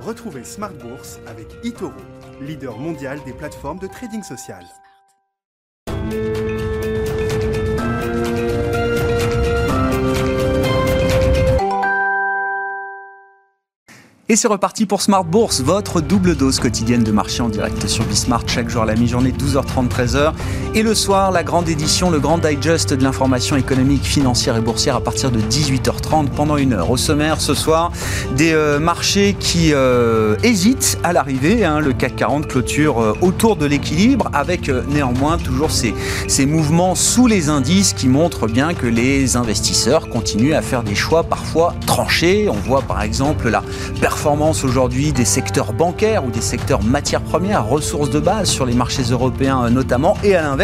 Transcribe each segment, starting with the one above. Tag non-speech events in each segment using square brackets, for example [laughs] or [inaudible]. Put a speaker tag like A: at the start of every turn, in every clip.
A: Retrouvez Smart Bourse avec eToro, leader mondial des plateformes de trading social.
B: Et c'est reparti pour Smart Bourse, votre double dose quotidienne de marché en direct sur Bismart chaque jour à la mi-journée 12h30 13h et le soir la grande édition, le grand digest de l'information économique, financière et boursière à partir de 18h30 pendant une heure. Au sommaire ce soir, des euh, marchés qui euh, hésitent à l'arrivée. Hein. le CAC 40 clôture euh, autour de l'équilibre avec néanmoins toujours ces, ces mouvements sous les indices qui montrent bien que les investisseurs continuent à faire des choix parfois tranchés. On voit par exemple la performance aujourd'hui des secteurs bancaires ou des secteurs matières premières, ressources de base sur les marchés européens notamment, et à l'inverse,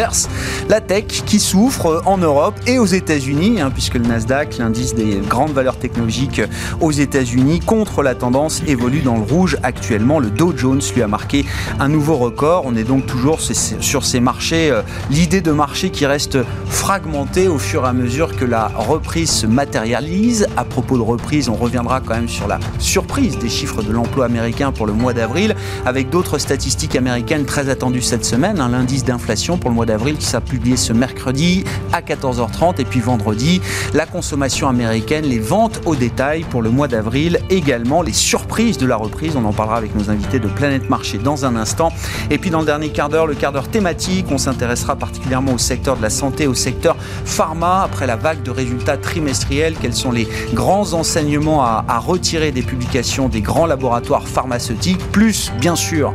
B: la tech qui souffre euh, en Europe et aux États-Unis, hein, puisque le Nasdaq, l'indice des grandes valeurs technologiques euh, aux États-Unis, contre la tendance, évolue dans le rouge actuellement. Le Dow Jones lui a marqué un nouveau record. On est donc toujours sur ces marchés, l'idée de marché qui reste fragmentée au fur et à mesure que la reprise se matérialise. À propos de reprise, on reviendra quand même sur la surprise des chiffres de l'emploi américain pour le mois d'avril, avec d'autres statistiques américaines très attendues cette semaine. Hein, l'indice d'inflation pour le mois d'avril qui sera publié ce mercredi à 14h30 et puis vendredi, la consommation américaine, les ventes au détail pour le mois d'avril, également les surprises de la reprise. On en parlera avec nos invités de Planète Marché dans un instant. Et puis dans le dernier quart d'heure, le quart d'heure thématique, on s'intéressera particulièrement au secteur de la santé, au secteur pharma, après la vague de résultats trimestriels. Quels sont les grands enseignements à, à retirer des publications des grands laboratoires pharmaceutiques, plus bien sûr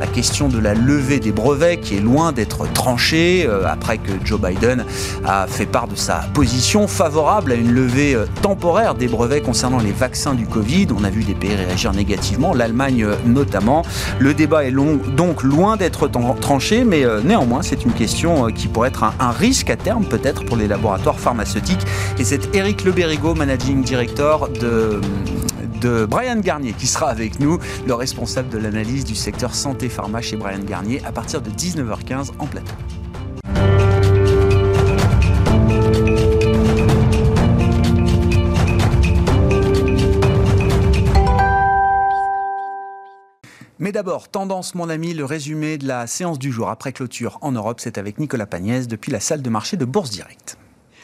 B: la question de la levée des brevets qui est loin d'être tranchée euh, après que Joe Biden a fait part de sa position favorable à une levée euh, temporaire des brevets concernant les vaccins du Covid. On a vu des pays réagir négativement, l'Allemagne euh, notamment. Le débat est donc loin d'être tranché, mais néanmoins c'est une question qui pourrait être un, risque à terme peut-être pour les laboratoires pharmaceutiques. Et c'est Eric Leberigo, managing director de de Brian Garnier qui sera avec nous, le responsable de l'analyse du secteur santé pharma chez Brian Garnier à partir de 19h15 en plateau. D'abord, tendance mon ami, le résumé de la séance du jour après clôture en Europe, c'est avec Nicolas Pagnès depuis la salle de marché de Bourse Directe.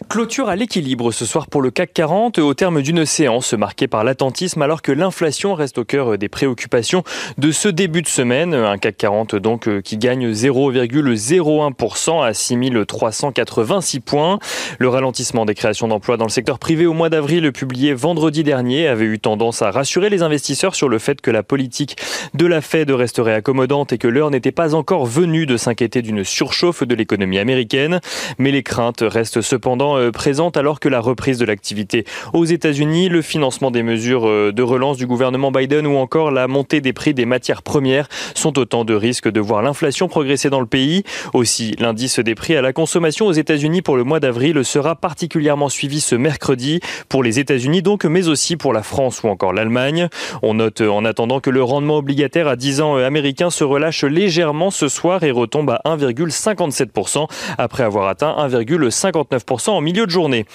C: Clôture à l'équilibre ce soir pour le CAC 40 au terme d'une séance marquée par l'attentisme alors que l'inflation reste au cœur des préoccupations de ce début de semaine. Un CAC 40 donc euh, qui gagne 0,01% à 6386 points. Le ralentissement des créations d'emplois dans le secteur privé au mois d'avril publié vendredi dernier avait eu tendance à rassurer les investisseurs sur le fait que la politique de la Fed resterait accommodante et que l'heure n'était pas encore venue de s'inquiéter d'une surchauffe de l'économie américaine. Mais les craintes restent cependant euh, présente alors que la reprise de l'activité aux États-Unis, le financement des mesures euh, de relance du gouvernement Biden ou encore la montée des prix des matières premières sont autant de risques de voir l'inflation progresser dans le pays. Aussi, l'indice des prix à la consommation aux États-Unis pour le mois d'avril sera particulièrement suivi ce mercredi pour les États-Unis donc, mais aussi pour la France ou encore l'Allemagne. On note en attendant que le rendement obligataire à 10 ans euh, américain se relâche légèrement ce soir et retombe à 1,57% après avoir atteint 1,59% milieu de journée.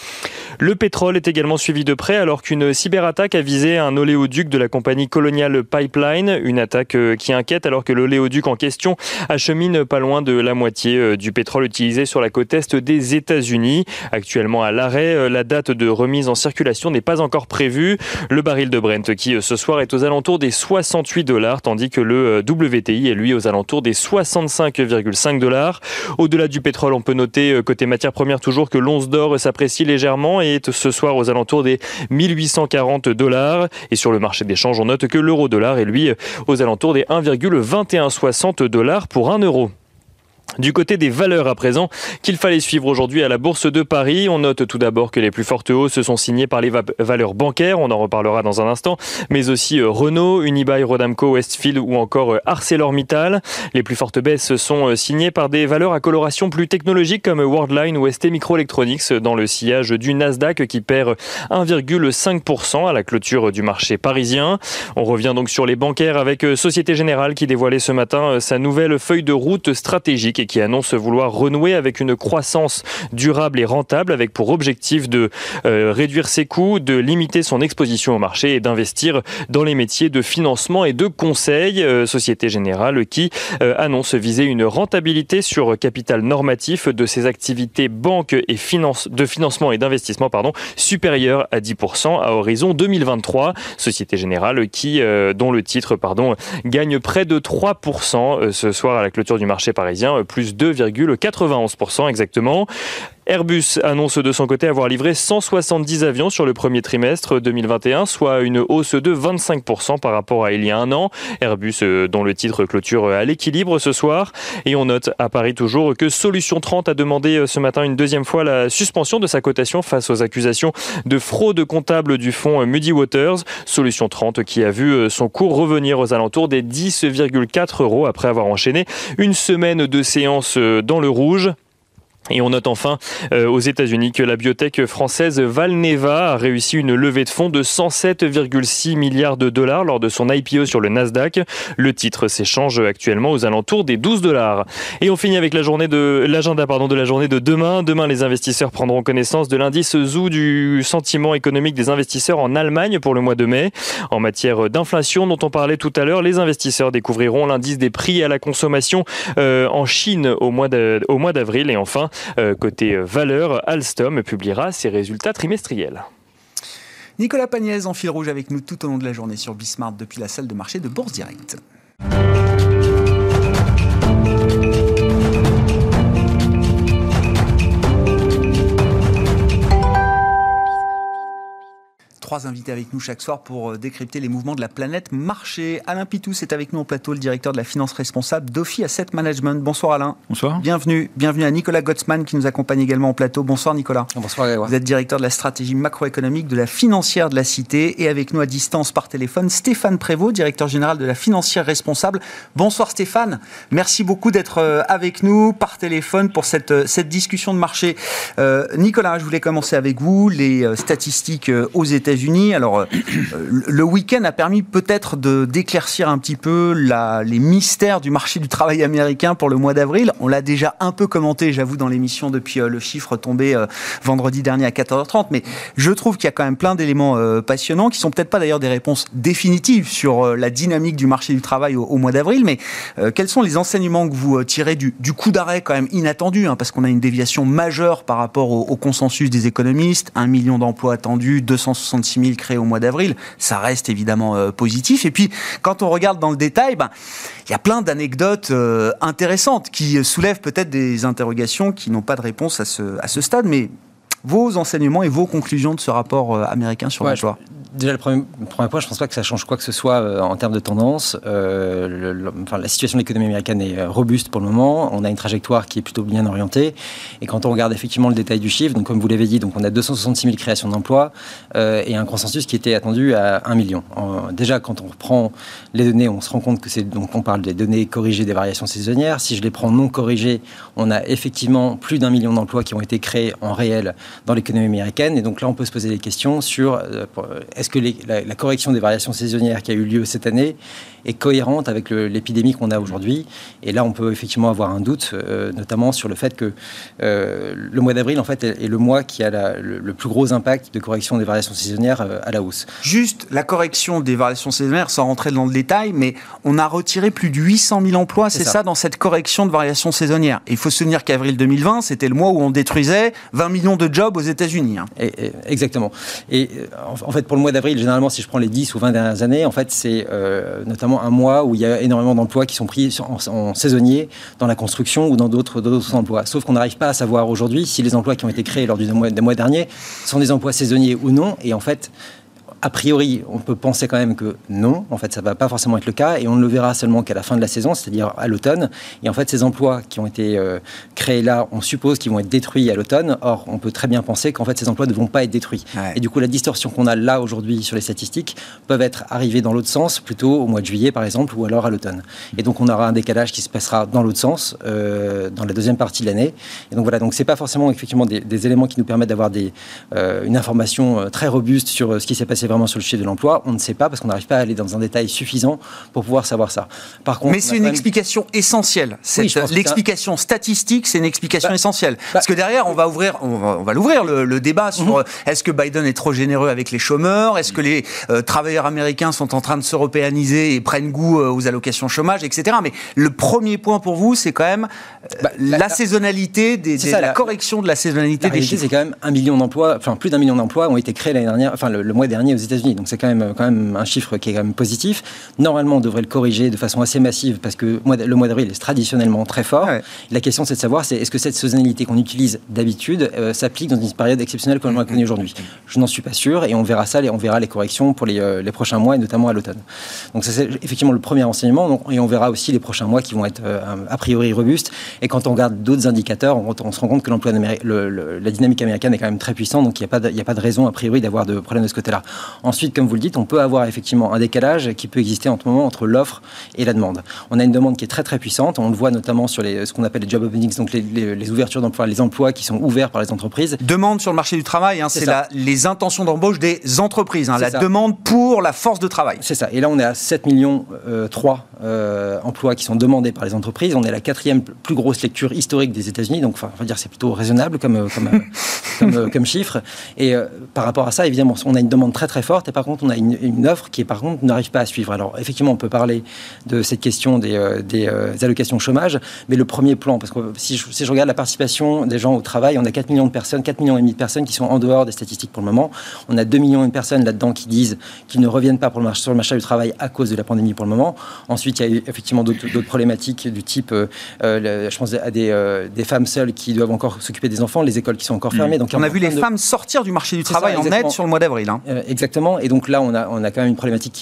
C: Le pétrole est également suivi de près alors qu'une cyberattaque a visé un oléoduc de la compagnie Colonial Pipeline, une attaque euh, qui inquiète alors que l'oléoduc en question achemine pas loin de la moitié euh, du pétrole utilisé sur la côte est des États-Unis. Actuellement à l'arrêt, euh, la date de remise en circulation n'est pas encore prévue. Le baril de Brent qui ce soir est aux alentours des 68 dollars tandis que le WTI est lui aux alentours des 65,5 dollars. Au-delà du pétrole, on peut noter côté matières premières toujours que l'once d'or s'apprécie légèrement et est ce soir aux alentours des 1840 dollars. Et sur le marché des changes, on note que l'euro dollar est lui aux alentours des 1,2160 dollars pour 1 euro. Du côté des valeurs à présent, qu'il fallait suivre aujourd'hui à la Bourse de Paris, on note tout d'abord que les plus fortes hausses se sont signées par les valeurs bancaires, on en reparlera dans un instant, mais aussi euh, Renault, Unibail, Rodamco, Westfield ou encore euh, ArcelorMittal. Les plus fortes baisses sont euh, signées par des valeurs à coloration plus technologique comme Worldline ou ST Microelectronics dans le sillage du Nasdaq qui perd 1,5% à la clôture du marché parisien. On revient donc sur les bancaires avec Société Générale qui dévoilait ce matin sa nouvelle feuille de route stratégique qui annonce vouloir renouer avec une croissance durable et rentable avec pour objectif de euh, réduire ses coûts, de limiter son exposition au marché et d'investir dans les métiers de financement et de conseil. Euh, Société Générale qui euh, annonce viser une rentabilité sur capital normatif de ses activités banque et finance, de financement et d'investissement pardon, supérieure à 10% à horizon 2023. Société Générale qui, dont le titre pardon, gagne près de 3% ce soir à la clôture du marché parisien, plus 2,91% exactement. Airbus annonce de son côté avoir livré 170 avions sur le premier trimestre 2021, soit une hausse de 25% par rapport à il y a un an. Airbus euh, dont le titre clôture à l'équilibre ce soir. Et on note à Paris toujours que Solution 30 a demandé euh, ce matin une deuxième fois la suspension de sa cotation face aux accusations de fraude comptable du fonds Muddy Waters. Solution 30 qui a vu euh, son cours revenir aux alentours des 10,4 euros après avoir enchaîné une semaine de séance dans le rouge. Et on note enfin euh, aux États-Unis que la biotech française Valneva a réussi une levée de fonds de 107,6 milliards de dollars lors de son IPO sur le Nasdaq. Le titre s'échange actuellement aux alentours des 12 dollars. Et on finit avec la journée de l'agenda pardon de la journée de demain. Demain, les investisseurs prendront connaissance de l'indice ZOO du sentiment économique des investisseurs en Allemagne pour le mois de mai. En matière d'inflation dont on parlait tout à l'heure, les investisseurs découvriront l'indice des prix à la consommation euh, en Chine au mois d'avril et enfin côté valeur, Alstom publiera ses résultats trimestriels.
B: Nicolas Pagnès en fil rouge avec nous tout au long de la journée sur Bismart depuis la salle de marché de Bourse Direct. Trois invités avec nous chaque soir pour euh, décrypter les mouvements de la planète marché. Alain Pitous est avec nous au plateau, le directeur de la finance responsable d'Ophi Asset Management. Bonsoir Alain.
D: Bonsoir.
B: Bienvenue. Bienvenue à Nicolas Gottsman qui nous accompagne également au plateau. Bonsoir Nicolas.
D: Bonsoir Grégoire.
B: Vous êtes directeur de la stratégie macroéconomique de la financière de la Cité et avec nous à distance par téléphone Stéphane Prévost, directeur général de la financière responsable. Bonsoir Stéphane. Merci beaucoup d'être euh, avec nous par téléphone pour cette, euh, cette discussion de marché. Nicolas, je voulais commencer avec vous. Les statistiques aux Unis Alors, euh, le week-end a permis peut-être de d'éclaircir un petit peu les mystères du marché du travail américain pour le mois d'avril. On l'a déjà un peu commenté, j'avoue, dans l'émission depuis euh, le chiffre tombé euh, vendredi dernier à 14h30. Mais je trouve qu'il y a quand même plein d'éléments passionnants qui sont peut-être pas d'ailleurs des réponses définitives sur la dynamique du marché du travail au, mois d'avril. Mais quels sont les enseignements que vous tirez du, coup d'arrêt quand même inattendu, hein, parce qu'on a une déviation majeure par rapport au, au consensus des économistes, un million d'emplois attendus, 260 6 000 créés au mois d'avril, ça reste évidemment euh, positif. Et puis, quand on regarde dans le détail, ben, il y a plein d'anecdotes euh, intéressantes qui soulèvent peut-être des interrogations qui n'ont pas de réponse à ce, à ce stade. Mais vos enseignements et vos conclusions de ce rapport euh, américain sur l'emploi
D: Déjà, le premier, point, je ne pense pas que ça change quoi que ce soit euh, en termes de tendance. Euh, enfin, la situation de l'économie américaine est euh, robuste pour le moment. On a une trajectoire qui est plutôt bien orientée. Et quand on regarde effectivement le détail du chiffre, donc comme vous l'avez dit, donc on a 266 000 créations d'emplois et un consensus qui était attendu à 1 million. déjà, quand on reprend les données, on se rend compte que c'est donc on parle des données corrigées des variations saisonnières. Si je les prends non corrigées, on a effectivement plus d'un million d'emplois qui ont été créés en réel dans l'économie américaine. Et donc là, on peut se poser des questions sur est-ce que la, correction des variations saisonnières qui a eu lieu cette année est cohérente avec l'épidémie qu'on a aujourd'hui Et là, on peut effectivement avoir un doute, euh, notamment sur le fait que euh, le mois d'avril, en fait, est, le mois qui a le, plus gros impact de correction des variations saisonnières euh, à la hausse.
B: Juste la correction des variations saisonnières, sans rentrer dans le détail, mais on a retiré plus de 800 000 emplois, c'est ça. dans cette correction de variations saisonnières. il faut se souvenir qu'avril 2020, c'était le mois où on détruisait 20 millions de jobs aux États-Unis. Hein.
D: exactement. Et en fait, pour le mois d'avril, généralement, si je prends les 10 ou 20 dernières années, en fait, c'est euh, notamment un mois où il y a énormément d'emplois qui sont pris en, saisonnier dans la construction ou dans d'autres emplois. Sauf qu'on n'arrive pas à savoir aujourd'hui si les emplois qui ont été créés lors du mois, des mois derniers sont des emplois saisonniers ou non. Et en fait, a priori, on peut penser quand même que non, en fait, ça ne va pas forcément être le cas, et on ne le verra seulement qu'à la fin de la saison, c'est-à-dire à, l'automne. Et en fait, ces emplois qui ont été euh, créés là, on suppose qu'ils vont être détruits à l'automne. Or, on peut très bien penser qu'en fait, ces emplois ne vont pas être détruits. Et du coup, la distorsion qu'on a là aujourd'hui sur les statistiques peuvent être arrivées dans l'autre sens, plutôt au mois de juillet, par exemple, ou alors à l'automne. Et donc, on aura un décalage qui se passera dans l'autre sens, euh, dans la deuxième partie de l'année. Et donc voilà, donc c'est pas forcément effectivement des, éléments qui nous permettent d'avoir des, euh, une information très robuste sur ce qui s'est passé vraiment vraiment sur le sujet de l'emploi On ne sait pas parce qu'on n'arrive pas à aller dans un détail suffisant pour pouvoir savoir ça.
B: Par contre, mais c'est une explication essentielle. L'explication statistique, c'est une explication bah, essentielle. Bah, parce que derrière, on va ouvrir, on va, l'ouvrir le, débat sur mhm. euh, est-ce que Biden est trop généreux avec les chômeurs, est-ce que les euh, travailleurs américains sont en train de s'européaniser et prennent goût euh, aux allocations chômage, etc. Mais le premier point pour vous, c'est quand même bah, la, saisonnalité, des, la, correction de la saisonnalité des chiffres.
D: C'est quand même un million d'emplois, enfin plus d'un million d'emplois ont été créés l'année dernière, enfin le, mois dernier aux États-Unis. Donc c'est quand même, quand même un chiffre qui est quand même positif. Normalement, on devrait le corriger de façon assez massive parce que le mois d'avril est traditionnellement très fort. La question, c'est de savoir, c'est est-ce que cette saisonnalité qu'on utilise d'habitude euh, s'applique dans une période exceptionnelle comme on l'a connue aujourd'hui? Je n'en suis pas sûr et on verra ça, et on verra les corrections pour les, euh, les prochains mois et notamment à l'automne. Donc ça c'est effectivement le premier enseignement et on verra aussi les prochains mois qui vont être euh, a priori robustes. Et quand on regarde d'autres indicateurs, on, se rend compte que l'emploi la dynamique américaine est quand même très puissante, donc il n'y a, a pas de raison a priori d'avoir de problème de ce côté-là. Ensuite, comme vous le dites, on peut avoir effectivement un décalage qui peut exister en ce moment entre l'offre et la demande. On a une demande qui est très très puissante, on le voit notamment sur les, ce qu'on appelle les job openings, donc les, les ouvertures d'emploi, les emplois qui sont ouverts par les entreprises.
B: Demande sur le marché du travail, hein, c'est les intentions d'embauche des entreprises, hein, la demande pour la force de travail.
D: C'est ça. Et là, on est à 7 millions euh, 3 euh, emplois qui sont demandés par les entreprises. On est la quatrième plus grosse lecture historique des États-Unis, donc enfin, on va dire c'est plutôt raisonnable comme, euh, comme, [laughs] comme, comme, chiffre. Et par rapport à ça, évidemment, on a une demande très très forte et par contre, on a une, offre qui, par contre, n'arrive pas à suivre. Alors, effectivement, on peut parler de cette question des, des allocations chômage, mais le premier plan, parce que si je, si je regarde la participation des gens au travail, on a 4 millions de personnes, 4 millions et demi de personnes qui sont en dehors des statistiques pour le moment. On a 2 millions de personnes là-dedans qui disent qu'ils ne reviennent pas pour le marché, sur le marché du travail à cause de la pandémie pour le moment. Ensuite, il y a eu effectivement d'autres problématiques du type, euh, euh, je pense à des, euh, des, femmes seules qui doivent encore s'occuper des enfants, les écoles qui sont encore mmh. fermées.
B: Donc, on a vu les femmes sortir du marché du travail en aide sur le mois d'avril. Hein.
D: exactement. Et donc là, on a, quand même une problématique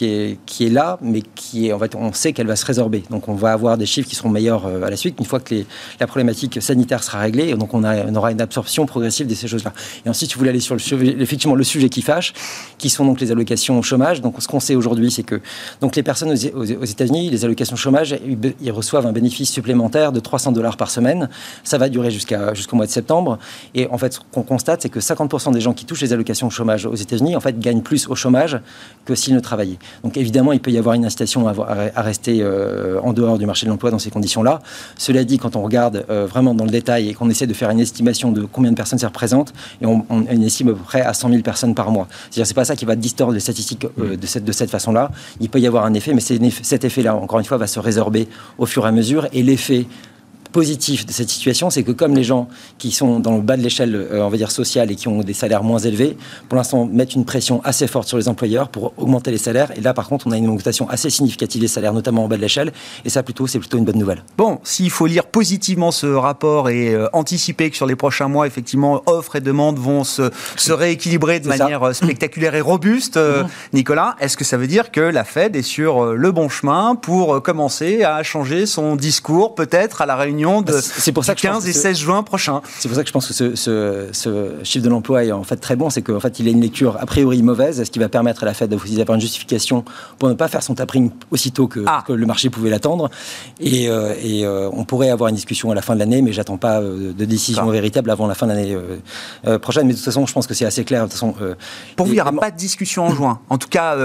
D: qui est, là, mais qui est, en fait, on sait qu'elle va se résorber. Donc on va avoir des chiffres qui seront meilleurs à la suite, une fois que la problématique sanitaire sera réglée. Donc on, aura une absorption progressive de ces choses-là. Et ensuite, si vous voulez aller sur le, effectivement, le sujet qui fâche, qui sont donc les allocations au chômage. Donc, ce qu'on sait aujourd'hui, c'est que donc les personnes aux, États-Unis, les allocations chômage, ils reçoivent un bénéfice supplémentaire de 300 dollars par semaine. Ça va durer jusqu'au mois de septembre. Et en fait, ce qu'on constate, c'est que 50% des gens qui touchent les allocations chômage aux États-Unis, en fait, gagnent plus au chômage que s'ils ne travaillaient. Donc, évidemment, il peut y avoir une incitation à, rester euh, en dehors du marché de l'emploi dans ces conditions-là. Cela dit, quand on regarde euh, vraiment dans le détail et qu'on essaie de faire une estimation de combien de personnes ça représente, et on, on, estime à peu près à 100 000 personnes par mois. C'est-à-dire, c'est pas ça qui va distordre les statistiques euh, de cette, de cette façon-là. Il peut y avoir un effet, mais cet effet-là, encore une fois, va se résorber au fur et à mesure. Et l'effet positif de cette situation, c'est que comme les gens qui sont dans le bas de l'échelle, euh, on va dire sociale, et qui ont des salaires moins élevés, pour l'instant mettent une pression assez forte sur les employeurs pour augmenter les salaires. Et là, par contre, on a une augmentation assez significative des salaires, notamment en bas de l'échelle. Et ça, plutôt, c'est plutôt une bonne nouvelle.
B: Bon, s'il faut lire positivement ce rapport et euh, anticiper que sur les prochains mois, effectivement, offres et demandes vont se, se rééquilibrer de manière euh, spectaculaire et robuste, mm-hmm. Nicolas, est-ce que ça veut dire que la Fed est sur le bon chemin pour commencer à changer son discours, peut-être à la réunion de c'est pour ça que 15 et 16 juin prochain.
D: C'est pour ça que je pense que ce, ce, chiffre de l'emploi est en fait très bon, c'est qu'en fait il a une lecture a priori mauvaise, ce qui va permettre à la Fed d'avoir une justification pour ne pas faire son tapering aussitôt que, ah. que le marché pouvait l'attendre. Et, euh, et euh, on pourrait avoir une discussion à la fin de l'année, mais j'attends pas euh, de décision véritable avant la fin de l'année prochaine. Mais de toute façon, je pense que c'est assez clair. De toute façon,
B: pour vous, il n'y aura pas de discussion en juin. En tout cas,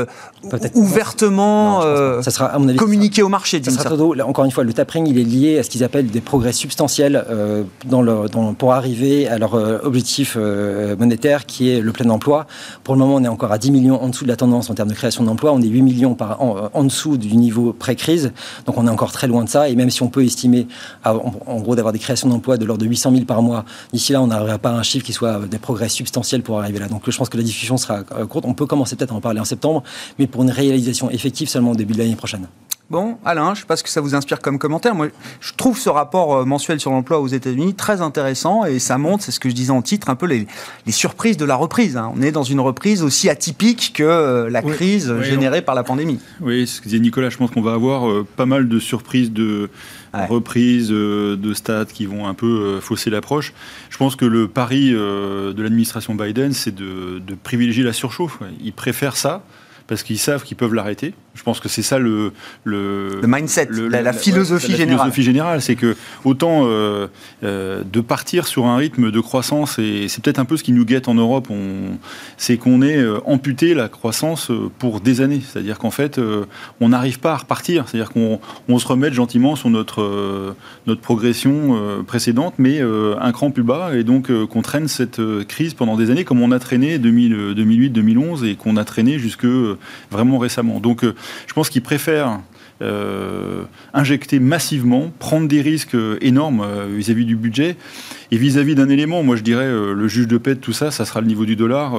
B: ouvertement ça sera, à mon avis, communiqué au marché.
D: Ça sera encore une fois, le tapering, il est lié à ce qu'ils appellent des progrès substantiels euh, pour arriver à leur euh, objectif euh, monétaire qui est le plein emploi. Pour le moment, on est encore à 10 millions en dessous de la tendance en termes de création d'emplois. On est 8 millions en dessous du niveau pré-crise. Donc on est encore très loin de ça. Et même si on peut estimer, en, gros, d'avoir des créations d'emplois de l'ordre de 800 000 par mois, d'ici là, on n'arrivera pas à un chiffre qui soit des progrès substantiels pour arriver là. Donc je pense que la discussion sera courte. On peut commencer peut-être à en parler en septembre, mais pour une réalisation effective seulement au début de l'année prochaine.
B: Bon, Alain, je ne sais pas ce que ça vous inspire comme commentaire. Moi, je trouve ce rapport euh, mensuel sur l'emploi aux États-Unis très intéressant et ça montre, c'est ce que je disais en titre, un peu les, surprises de la reprise. Hein. On est dans une reprise aussi atypique que euh, la crise générée par la pandémie.
E: Oui, ce que disait Nicolas, je pense qu'on va avoir euh, pas mal de surprises de reprise de stats qui vont un peu fausser l'approche. Je pense que le pari de l'administration Biden, c'est de, de privilégier la surchauffe. Il préfère ça parce qu'ils savent qu'ils peuvent l'arrêter. Je pense que c'est ça le,
B: le, mindset, la, philosophie générale.
E: La philosophie générale, c'est que autant euh, euh, de partir sur un rythme de croissance, et c'est peut-être un peu ce qui nous guette en Europe, c'est qu'on est euh, amputé la croissance pour des années. C'est-à-dire qu'en fait, on n'arrive pas à repartir. C'est-à-dire qu'on on se remet gentiment sur notre, notre progression précédente, mais un cran plus bas, et donc qu'on traîne cette crise pendant des années, comme on a traîné 2008-2011 et qu'on a traîné jusque vraiment récemment. Donc je pense qu'ils préfèrent euh, injecter massivement, prendre des risques euh, énormes euh, vis-à-vis du budget. Et vis-à-vis d'un élément, moi je dirais, le juge de paix de tout ça, ça sera le niveau du dollar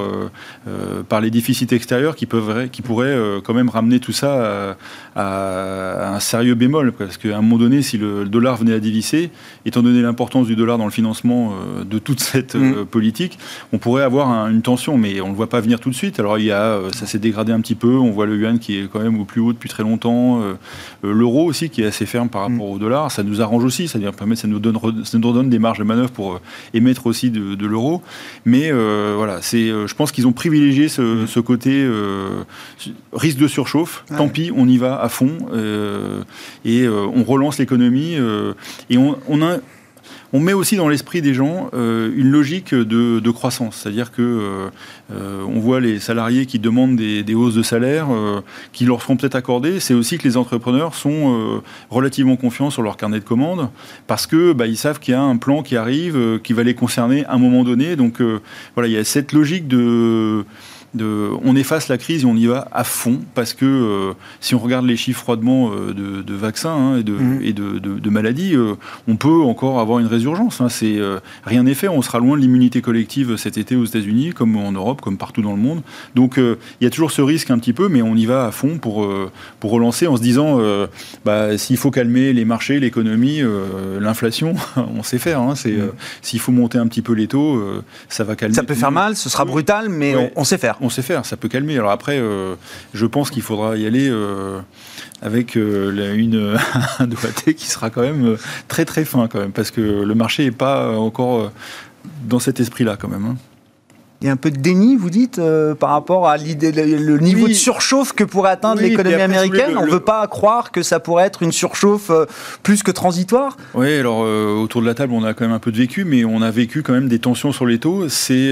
E: par les déficits extérieurs qui, peuvent, qui pourraient quand même ramener tout ça à, un sérieux bémol. Parce qu'à un moment donné, si le, dollar venait à dévisser, étant donné l'importance du dollar dans le financement de toute cette mm. politique, on pourrait avoir une tension, mais on ne le voit pas venir tout de suite. Alors il y a, ça s'est dégradé un petit peu, on voit le yuan qui est quand même au plus haut depuis très longtemps. Euh, l'euro aussi, qui est assez ferme par rapport mm. au dollar, ça nous arrange aussi, c'est-à-dire ça nous donne, ça nous donne des marges de manœuvre pour euh, émettre aussi de, l'euro. Mais euh, voilà, c'est, je pense qu'ils ont privilégié ce, mm. côté risque de surchauffe. Tant pis, on y va à fond et on relance l'économie et on, on a on met aussi dans l'esprit des gens euh, une logique de, croissance, c'est-à-dire que euh, euh, on voit les salariés qui demandent des, hausses de salaire, qui leur seront peut-être accordées. C'est aussi que les entrepreneurs sont relativement confiants sur leur carnet de commandes parce que bah, ils savent qu'il y a un plan qui arrive, qui va les concerner à un moment donné. Donc voilà, il y a cette logique de on efface la crise et on y va à fond parce que euh, si on regarde les chiffres froidement euh, de, vaccins hein, et, de, mhm. et de, maladies, euh, on peut encore avoir une résurgence. Hein. c'est rien n'est fait. On sera loin de l'immunité collective cet été aux États-Unis, comme en Europe, comme partout dans le monde. Donc il y a toujours ce risque un petit peu, mais on y va à fond pour pour relancer en se disant, bah, s'il faut calmer les marchés, l'économie, l'inflation, [laughs] on sait faire. Hein. c'est mhm. s'il faut monter un petit peu les taux, ça va calmer.
B: Ça peut faire mal, ce sera brutal, mais on sait faire
E: on sait faire, ça peut calmer. Alors après, euh, je pense qu'il faudra y aller euh, avec euh, une, [laughs] un qui sera quand même très très fin quand même, parce que le marché n'est pas encore dans cet esprit-là quand même. Hein
B: il y a un peu de déni, vous dites, euh, par rapport à l'idée, le, niveau de surchauffe que pourrait atteindre l'économie américaine. On ne veut pas croire que ça pourrait être une surchauffe euh, plus que transitoire.
E: Oui, alors euh, autour de la table, on a quand même un peu de vécu, mais on a vécu quand même des tensions sur les taux. C'est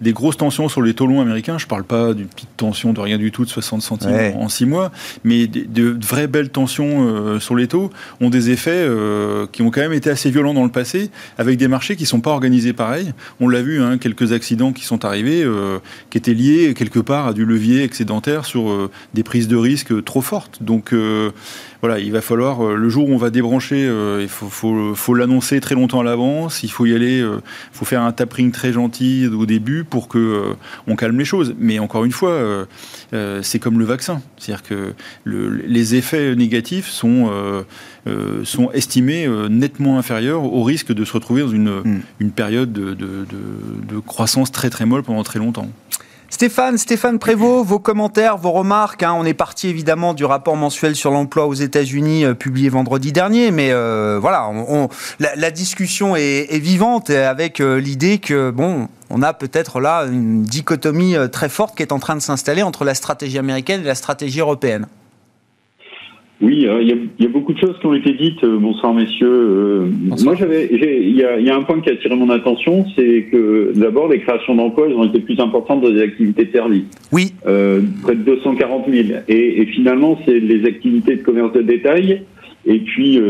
E: des grosses tensions sur les taux longs américains. Je ne parle pas d'une petite tension de rien du tout de 60 centimes en 6 mois, mais de, vraies belles tensions sur les taux ont des effets qui ont quand même été assez violents dans le passé, avec des marchés qui ne sont pas organisés pareil. On l'a vu, hein, quelques accidents qui sont arrivés, euh, qui étaient liés quelque part à du levier excédentaire sur euh, des prises de risque trop fortes. Donc euh, voilà, il va falloir, le jour où on va débrancher, il faut, faut, l'annoncer très longtemps à l'avance, il faut y aller, il faut faire un tapering très gentil au début pour que on calme les choses. Mais encore une fois, c'est comme le vaccin. C'est-à-dire que les effets négatifs sont, sont estimés nettement inférieurs au risque de se retrouver dans une, hmm. une période de, de, de croissance très très molle pendant très longtemps.
B: Stéphane, Stéphane Prévost, vos commentaires, vos remarques. Hein. on est parti évidemment du rapport mensuel sur l'emploi aux États-Unis euh, publié vendredi dernier, mais euh, voilà, la, discussion est, vivante avec euh, l'idée que bon, on a peut-être là une dichotomie très forte qui est en train de s'installer entre la stratégie américaine et la stratégie européenne.
F: Oui, euh, il y, a, beaucoup de choses qui ont été dites. Euh, bonsoir, messieurs. Euh, moi, j'avais, il y a, un point qui a attiré mon attention, c'est que d'abord, les créations d'emplois, elles ont été plus importantes dans les activités de.
B: Oui.
F: près de 240 000. Et, finalement, c'est les activités de commerce de détail et puis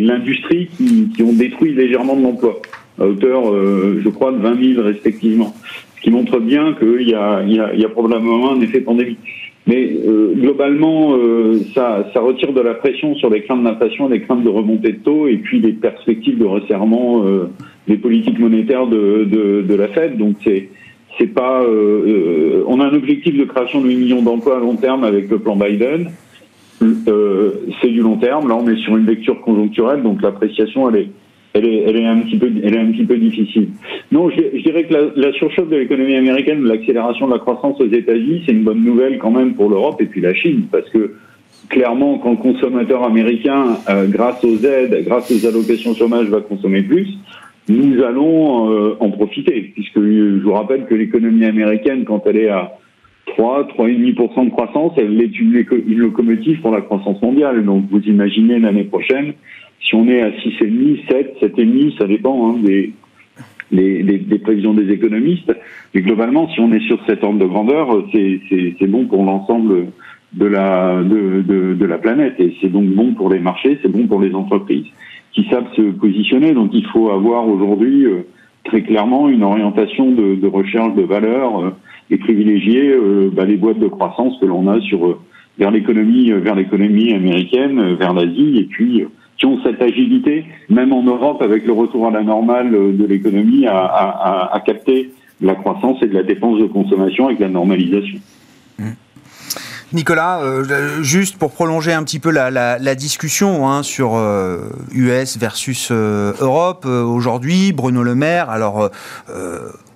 F: l'industrie qui, ont détruit légèrement de l'emploi, à hauteur, je crois, de 20 000 respectivement. Ce qui montre bien qu'il y a, y, a, y a probablement un effet pandémique. Mais euh, globalement, euh, ça, ça, retire de la pression sur les craintes d'inflation, les craintes de remontée de taux et puis les perspectives de resserrement euh, des politiques monétaires de, de, de la Fed. Donc c'est c'est pas, on a un objectif de création de 8 millions d'emplois à long terme avec le plan Biden. c'est du long terme. Là, on est sur une lecture conjoncturelle, donc l'appréciation elle est elle est, elle est un petit peu, elle est un petit peu difficile. Non, je, je dirais que la, la surchauffe de l'économie américaine, l'accélération de la croissance aux États-Unis, c'est une bonne nouvelle quand même pour l'Europe et puis la Chine, parce que clairement, quand le consommateur américain, euh, grâce aux aides, grâce aux allocations chômage, va consommer plus, nous allons euh, en profiter, puisque je vous rappelle que l'économie américaine, quand elle est à 3, 3,5% de croissance, elle est une, locomotive pour la croissance mondiale. Donc vous imaginez l'année prochaine, si on est à 6,5, 7, 7,5, ça dépend hein, des, des, des, prévisions des économistes. Mais globalement, si on est sur cette ordre de grandeur, c'est bon pour l'ensemble de la, planète. Et c'est donc bon pour les marchés, c'est bon pour les entreprises qui savent se positionner. Donc il faut avoir aujourd'hui euh, très clairement une orientation de, de recherche de valeur euh, et privilégier euh, bah, les boîtes de croissance que l'on a sur vers l'économie vers l'économie américaine, vers l'Asie, et puis qui ont cette agilité, même en Europe, avec le retour à la normale de l'économie, à, capter la croissance et de la dépense de consommation avec la normalisation.
B: Nicolas, euh, juste pour prolonger un petit peu la, discussion hein, sur US euh, versus euh, Europe, aujourd'hui, Bruno Le Maire, alors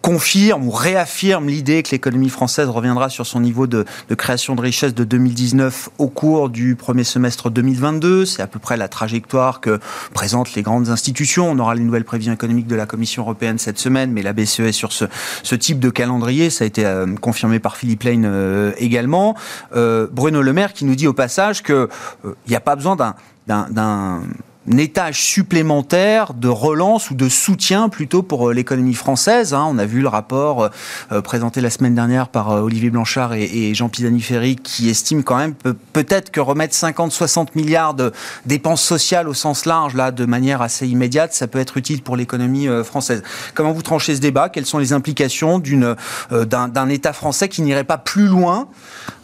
B: confirme ou réaffirme l'idée que l'économie française reviendra sur son niveau de, création de richesse de 2019 au cours du premier semestre 2022. C'est à peu près la trajectoire que présentent les grandes institutions. On aura les nouvelles prévisions économiques de la Commission européenne cette semaine, mais la BCE est sur ce, ce type de calendrier. Ça a été euh, confirmé par Philippe Lane euh, également. Euh, Bruno Le Maire qui nous dit au passage qu'il n'y a pas besoin d'un un étage supplémentaire de relance ou de soutien plutôt pour euh, l'économie française. Hein. On a vu le rapport euh, euh, présenté la semaine dernière par Olivier Blanchard et, Jean Pisani-Ferry qui estime quand même peut-être que remettre 50-60 milliards de dépenses sociales au sens large, là, de manière assez immédiate, ça peut être utile pour l'économie française. Comment vous tranchez ce débat? Quelles sont les implications d'un, État français qui n'irait pas plus loin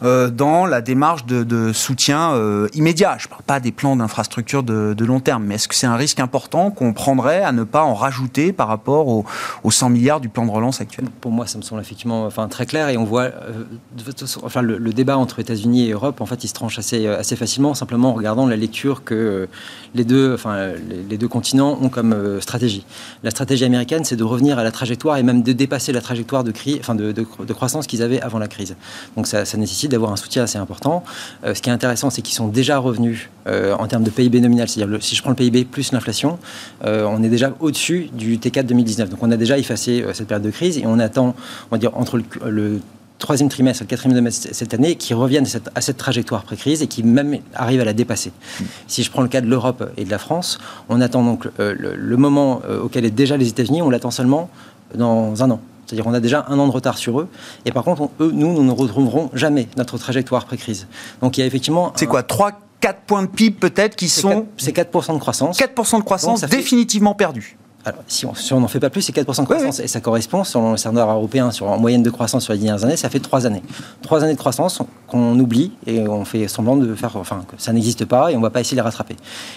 B: dans la démarche de, soutien immédiat? Je ne parle pas des plans d'infrastructure de long terme mais est-ce que c'est un risque important qu'on prendrait à ne pas en rajouter par rapport aux, 100 milliards du plan de relance actuel?
D: Pour moi, ça me semble effectivement enfin, très clair et on voit euh, enfin, le, débat entre États-Unis et Europe, en fait, il se tranche assez, euh, facilement simplement en regardant la lecture que euh, les deux, enfin, les, deux continents ont comme stratégie. La stratégie américaine, c'est de revenir à la trajectoire et même de dépasser la trajectoire de, croissance qu'ils avaient avant la crise. Donc ça, ça nécessite d'avoir un soutien assez important. ce qui est intéressant, c'est qu'ils sont déjà revenus en termes de PIB nominal, c'est-à-dire si je prends le PIB plus l'inflation, euh, on est déjà au-dessus du T4 2019. Donc on a déjà effacé euh, cette période de crise et on attend, on va dire, entre le, troisième trimestre et le quatrième trimestre cette année, qui reviennent à cette, trajectoire pré-crise et qui même arrivent à la dépasser. Si je prends le cas de l'Europe et de la France, on attend donc euh, le, moment auquel est déjà les États-Unis, on l'attend seulement dans un an. C'est-à-dire qu'on a déjà un an de retard sur eux. Et par contre, eux, nous, nous ne retrouverons jamais notre trajectoire pré-crise. Donc il y a effectivement...
B: C'est quoi 3 4 points de PIB peut-être qui sont...
D: C'est 4% de croissance.
B: 4% de croissance définitivement perdus.
D: Alors, si on n'en fait pas plus, c'est 4% de croissance. Et ça correspond, selon le standard européen, sur, en moyenne de croissance sur les dernières années, ça fait 3 années. 3 années de croissance qu'on oublie et on fait semblant de faire. Enfin, que ça n'existe pas et on ne va pas essayer de les rattraper.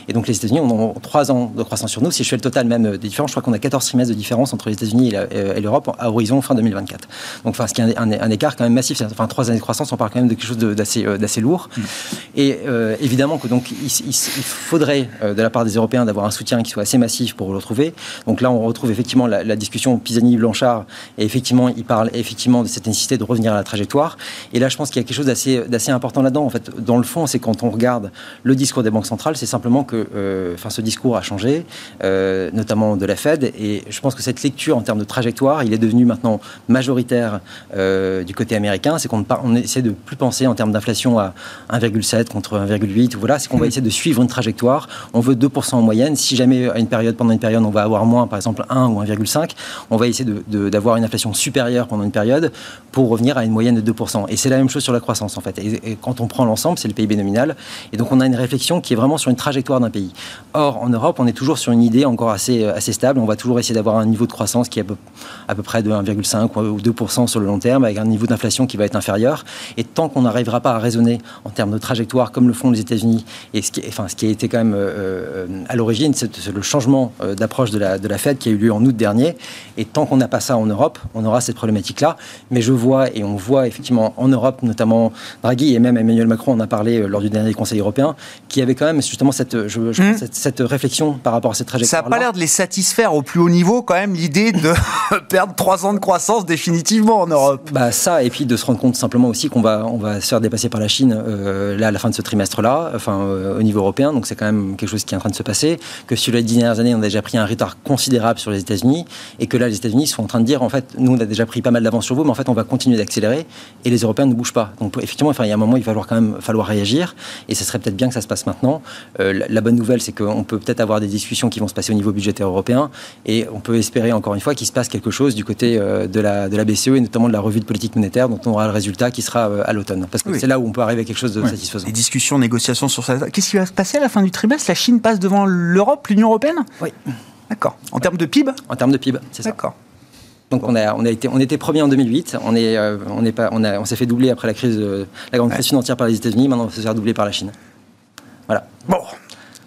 D: Et donc, les États-Unis ont 3 ans de croissance sur nous. Si je fais le total même des différences, je crois qu'on a 14 trimestres de différence entre les États-Unis et l'Europe à horizon fin 2024. Donc, enfin, ce qui est un, écart quand même massif. Enfin, 3 années de croissance, on parle quand même de quelque chose d'assez euh, lourd. Mm. Et euh, évidemment que donc, il, il faudrait, euh, de la part des Européens, d'avoir un soutien qui soit assez massif pour le retrouver. Donc là, on retrouve effectivement la, discussion Pisani-Blanchard, et effectivement, il parle effectivement de cette nécessité de revenir à la trajectoire. Et là, je pense qu'il y a quelque chose d'assez important là-dedans. En fait, dans le fond, c'est quand on regarde le discours des banques centrales, c'est simplement que euh, enfin, ce discours a changé, euh, notamment de la Fed. Et je pense que cette lecture en termes de trajectoire, il est devenu maintenant majoritaire euh, du côté américain. C'est qu'on on essaie de plus penser en termes d'inflation à 1,7 contre 1,8. Voilà, c'est qu'on va essayer de suivre une trajectoire. On veut 2% en moyenne. Si jamais à une période, pendant une période, on va avoir moins, par exemple 1 ou 1,5, on va essayer d'avoir une inflation supérieure pendant une période pour revenir à une moyenne de 2%. Et c'est la même chose sur la croissance en fait. Et, quand on prend l'ensemble, c'est le PIB nominal. Et donc on a une réflexion qui est vraiment sur une trajectoire d'un pays. Or, en Europe, on est toujours sur une idée encore assez, assez stable. On va toujours essayer d'avoir un niveau de croissance qui est à peu, près de 1,5 ou 2% sur le long terme, avec un niveau d'inflation qui va être inférieur. Et tant qu'on n'arrivera pas à raisonner en termes de trajectoire comme le font les États-Unis, et ce qui, enfin, ce qui a été quand même euh, euh, à l'origine, c'est le changement euh, d'approche de la, de la Fed qui a eu lieu en août dernier. Et tant qu'on n'a pas ça en Europe, on aura cette problématique-là. Mais je vois, et on voit effectivement en Europe, notamment Draghi et même Emmanuel Macron en a parlé euh, lors du dernier Conseil européen, qui avait quand même justement cette, je, mmh. cette, réflexion par rapport à cette trajectoire.
B: Ça n'a pas l'air de les satisfaire au plus haut niveau, quand même, l'idée de [laughs] perdre trois ans de croissance définitivement en Europe.
D: Bah ça, et puis de se rendre compte simplement aussi qu'on va, on va se faire dépasser par la Chine euh, là à la fin de ce trimestre-là, enfin euh, au niveau européen. Donc c'est quand même quelque chose qui est en train de se passer. Que sur les dix dernières années, on a déjà pris un retard considérable sur les États-Unis et que là, les États-Unis sont en train de dire, en fait, nous, on a déjà pris pas mal d'avance sur vous, mais en fait, on va continuer d'accélérer et les Européens ne bougent pas. Donc, effectivement, enfin, il y a un moment, il va falloir quand même falloir réagir et ce serait peut-être bien que ça se passe maintenant. Euh, la, bonne nouvelle, c'est qu'on peut peut-être avoir des discussions qui vont se passer au niveau budgétaire européen et on peut espérer, encore une fois, qu'il se passe quelque chose du côté euh, de, la, de la BCE et notamment de la revue de politique monétaire dont on aura le résultat qui sera euh, à l'automne. Parce que c'est là où on peut arriver à quelque chose de satisfaisant.
B: Les discussions, négociations sur ça. Qu'est-ce qui va se passer à la fin du trimestre? La Chine passe devant l'Europe, l'Union européenne?
D: Oui.
B: D'accord. En termes de PIB
D: En termes de PIB, c'est ça.
B: D'accord.
D: Donc on, a, on, a été, on était premier en 2008, on, est, euh, on, est pas, on, a, on s'est fait doubler après la crise, la grande crise financière par les États-Unis, maintenant on va se faire doubler par la Chine. Voilà.
B: Bon,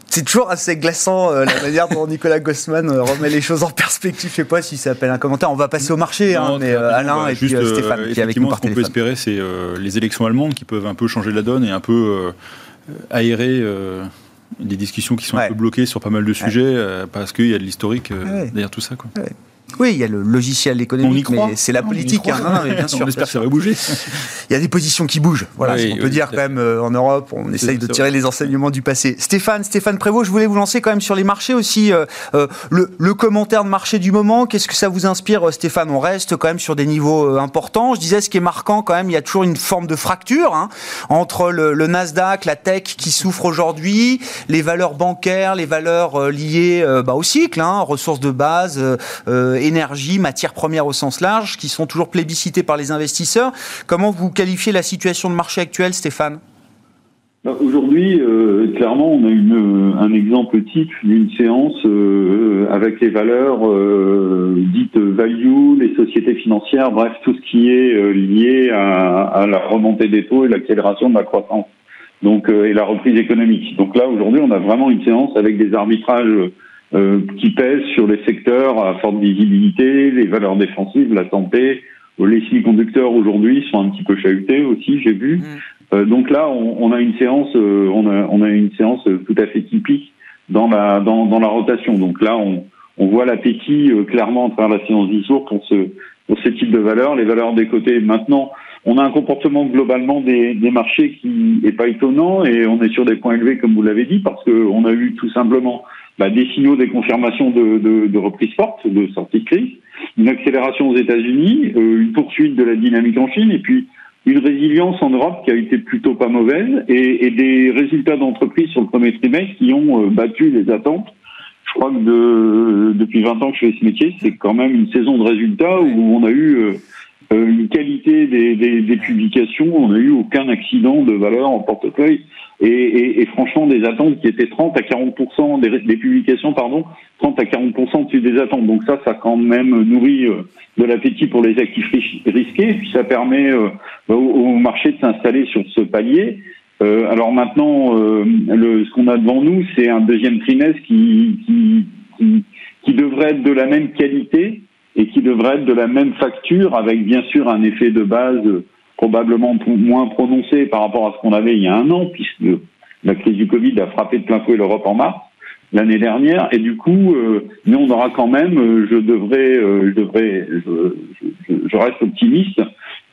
B: c'est toujours assez glaçant euh, la manière dont Nicolas Gossman euh, remet les choses en perspective. Je sais pas si ça appelle un commentaire. On va passer au marché, hein, mais Alain et puis Stéphane qui est avec nous par
E: Ce qu'on peut espérer, c'est les élections allemandes qui peuvent un peu changer la donne et un peu aérer des discussions qui sont un peu bloquées sur pas mal de sujets parce qu'il y a de l'historique derrière tout ça. Quoi.
B: Oui, il y a le logiciel économique, mais c'est la politique. Hein. bien [laughs] sûr.
E: On espère que ça va bouger.
B: Il y a des positions qui bougent. Voilà, on peut dire quand même euh, en Europe, on essaye de tirer les enseignements du passé. Stéphane, Stéphane Prévost, je voulais vous lancer quand même sur les marchés aussi. Euh, euh, le, commentaire de marché du moment, qu'est-ce que ça vous inspire, Stéphane? On reste quand même sur des niveaux importants. Je disais, ce qui est marquant quand même, il y a toujours une forme de fracture hein, entre le, Nasdaq, la tech qui souffre aujourd'hui, les valeurs bancaires, les valeurs liées bah, au cycle, hein, ressources de base énergie, matières premières au sens large, qui sont toujours plébiscitées par les investisseurs. Comment vous qualifiez la situation de marché actuelle, Stéphane?
F: Bah, Aujourd'hui, euh, clairement, on a une, un exemple type d'une séance euh, avec les valeurs euh, dites value, les sociétés financières, bref, tout ce qui est lié à, à, la remontée des taux et l'accélération de la croissance. Donc, et la reprise économique. Donc là, aujourd'hui, on a vraiment une séance avec des arbitrages euh, qui pèsent sur les secteurs à forte visibilité, les valeurs défensives, la santé. Les semi-conducteurs aujourd'hui sont un petit peu chahutés aussi, j'ai vu. Mm. Euh, donc là, on, on, a une séance, euh, on, a, on a une séance tout à fait typique dans la dans, dans la rotation. Donc là, on, on voit l'appétit clairement en travers la séance du jour pour ce pour ces types de valeurs. Les valeurs des côtés maintenant. On a un comportement globalement des, des marchés qui est pas étonnant et on est sur des points élevés comme vous l'avez dit parce que on a eu tout simplement bah, des signaux, des confirmations de, de, de, reprise forte, de sortie de crise, une accélération aux États-Unis, euh, une poursuite de la dynamique en Chine, et puis une résilience en Europe qui a été plutôt pas mauvaise, et, et des résultats d'entreprise sur le premier trimestre qui ont euh, battu les attentes. Je crois que de, depuis 20 ans que je fais ce métier, c'est quand même une saison de résultats où on a eu euh, une qualité des, des, des, publications, on n'a eu aucun accident de valeur en portefeuille. Et, et, et, franchement des attentes qui étaient 30 à 40 des, des, publications pardon 30 à 40 dessus des attentes. Donc ça ça quand même nourrit euh, de l'appétit pour les actifs risqués. Et puis ça permet euh, au, marché de s'installer sur ce palier. Euh, alors maintenant euh, le, ce qu'on a devant nous c'est un deuxième trimestre qui, qui, qui, qui devrait être de la même qualité et qui devrait être de la même facture avec bien sûr un effet de base probablement moins prononcé par rapport à ce qu'on avait il y a un an, puisque la crise du Covid a frappé de plein fouet l'Europe en mars l'année dernière, et du coup, euh, mais on aura quand même, euh, je devrais, euh, je devrais, je, je, reste optimiste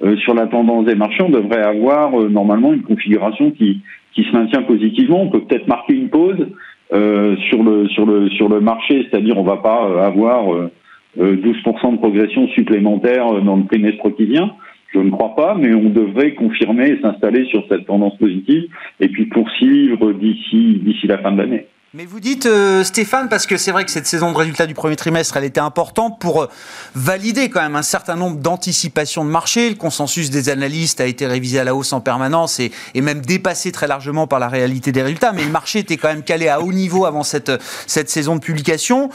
F: euh, sur la tendance des marchés. On devrait avoir normalement une configuration qui qui se maintient positivement. On peut peut-être marquer une pause sur le sur le sur le marché, c'est-à-dire on va pas avoir 12% de progression supplémentaire dans le trimestre qui vient. Je ne crois pas, mais on devrait confirmer et s'installer sur cette tendance positive et puis poursuivre d'ici d'ici la fin de l'année.
B: Mais vous dites, euh, Stéphane, parce que c'est vrai que cette saison de résultats du premier trimestre, elle était importante pour euh, valider quand même un certain nombre d'anticipations de marché. Le consensus des analystes a été révisé à la hausse en permanence et, et, même dépassé très largement par la réalité des résultats. Mais le marché était quand même calé à haut niveau avant cette, cette saison de publication.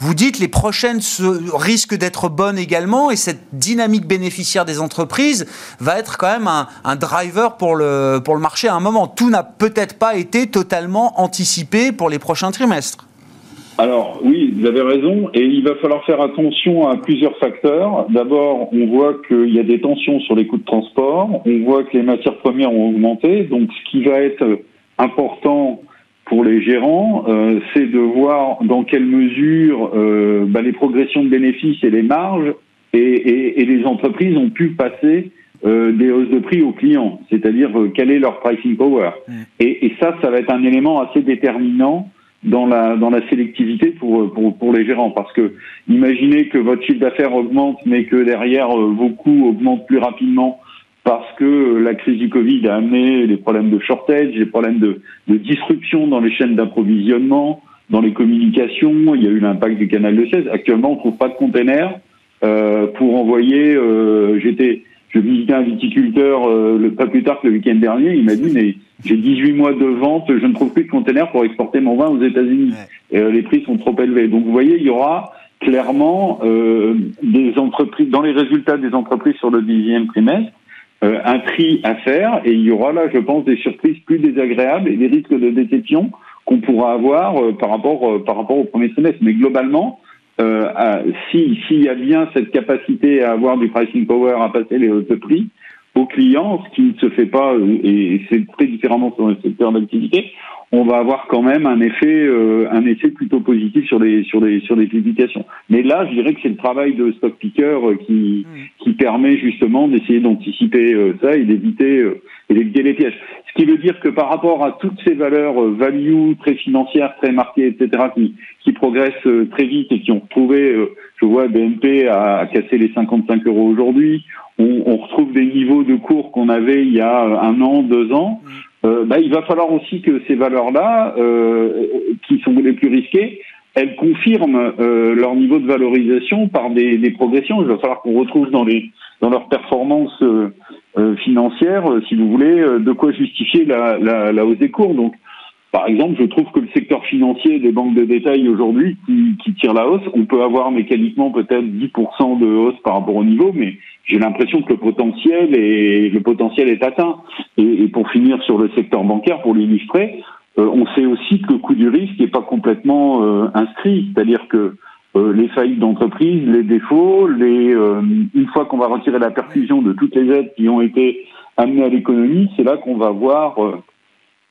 B: Vous dites les prochaines risquent d'être bonnes également et cette dynamique bénéficiaire des entreprises va être quand même un, un driver pour le, pour le marché à un moment. Tout n'a peut-être pas été totalement anticipé pour les prochains trimestres.
F: Alors oui, vous avez raison, et il va falloir faire attention à plusieurs facteurs. D'abord, on voit qu'il y a des tensions sur les coûts de transport, on voit que les matières premières ont augmenté, donc ce qui va être important pour les gérants, euh, c'est de voir dans quelle mesure euh, bah, les progressions de bénéfices et les marges et, et, et les entreprises ont pu passer euh, des hausses de prix aux clients, c'est-à-dire euh, quel est leur pricing power. Mm. Et, et, ça, ça va être un élément assez déterminant dans la dans la sélectivité pour pour pour les gérants parce que imaginez que votre chiffre d'affaires augmente mais que derrière vos coûts augmentent plus rapidement parce que la crise du Covid a amené des problèmes de shortage, des problèmes de, de disruption dans les chaînes d'approvisionnement, dans les communications. Il y a eu l'impact du canal de Suez. Actuellement, on trouve pas de containers euh, pour envoyer. Euh, J'étais, je visitais un viticulteur euh, le, pas plus tard que le week-end dernier. Il m'a dit mais j'ai 18 mois de vente, je ne trouve plus de containers pour exporter mon vin aux États-Unis. Euh, les prix sont trop élevés. Donc vous voyez, il y aura clairement des entreprises dans les résultats des entreprises sur le dixième trimestre euh, un tri à faire et il y aura là, je pense, des surprises plus désagréables et des risques de déception qu'on pourra avoir euh, par rapport euh, par rapport au premier semestre. Mais globalement, si s'il y a bien cette capacité à avoir du pricing power, à passer les hautes prix aux clients, ce qui ne se fait pas et c'est très différemment sur le secteur d'activité, on va avoir quand même un effet, euh, un effet plutôt positif sur les sur les sur les publications. Mais là, je dirais que c'est le travail de stock picker euh, qui qui permet justement d'essayer d'anticiper euh, ça et d'éviter et d'éviter les pièges. Ce qui veut dire que par rapport à toutes ces valeurs value très financières, très marquées, etc., qui qui progressent très vite et qui ont trouvé, je vois BNP a, cassé les 55 euros aujourd'hui. On, on, retrouve des niveaux de cours qu'on avait il y a un an, deux ans. Euh, bah, il va falloir aussi que ces valeurs-là, euh, qui sont les plus risquées, elles confirment euh, leur niveau de valorisation par des, des, progressions. Il va falloir qu'on retrouve dans les dans leurs performances euh, euh, financières, si vous voulez, de quoi justifier la, la, la, hausse des cours. Donc, par exemple, je trouve que le secteur financier des banques de détail aujourd'hui qui, qui tire la hausse, on peut avoir mécaniquement peut-être 10% de hausse par rapport au niveau, mais j'ai l'impression que le potentiel est le potentiel est atteint. Et, et pour finir sur le secteur bancaire, pour l'illustrer, euh, on sait aussi que le coût du risque n'est pas complètement euh, inscrit, c'est-à-dire que euh, les faillites d'entreprise, les défauts, les euh, une fois qu'on va retirer la perfusion de toutes les aides qui ont été amenées à l'économie, c'est là qu'on va voir euh,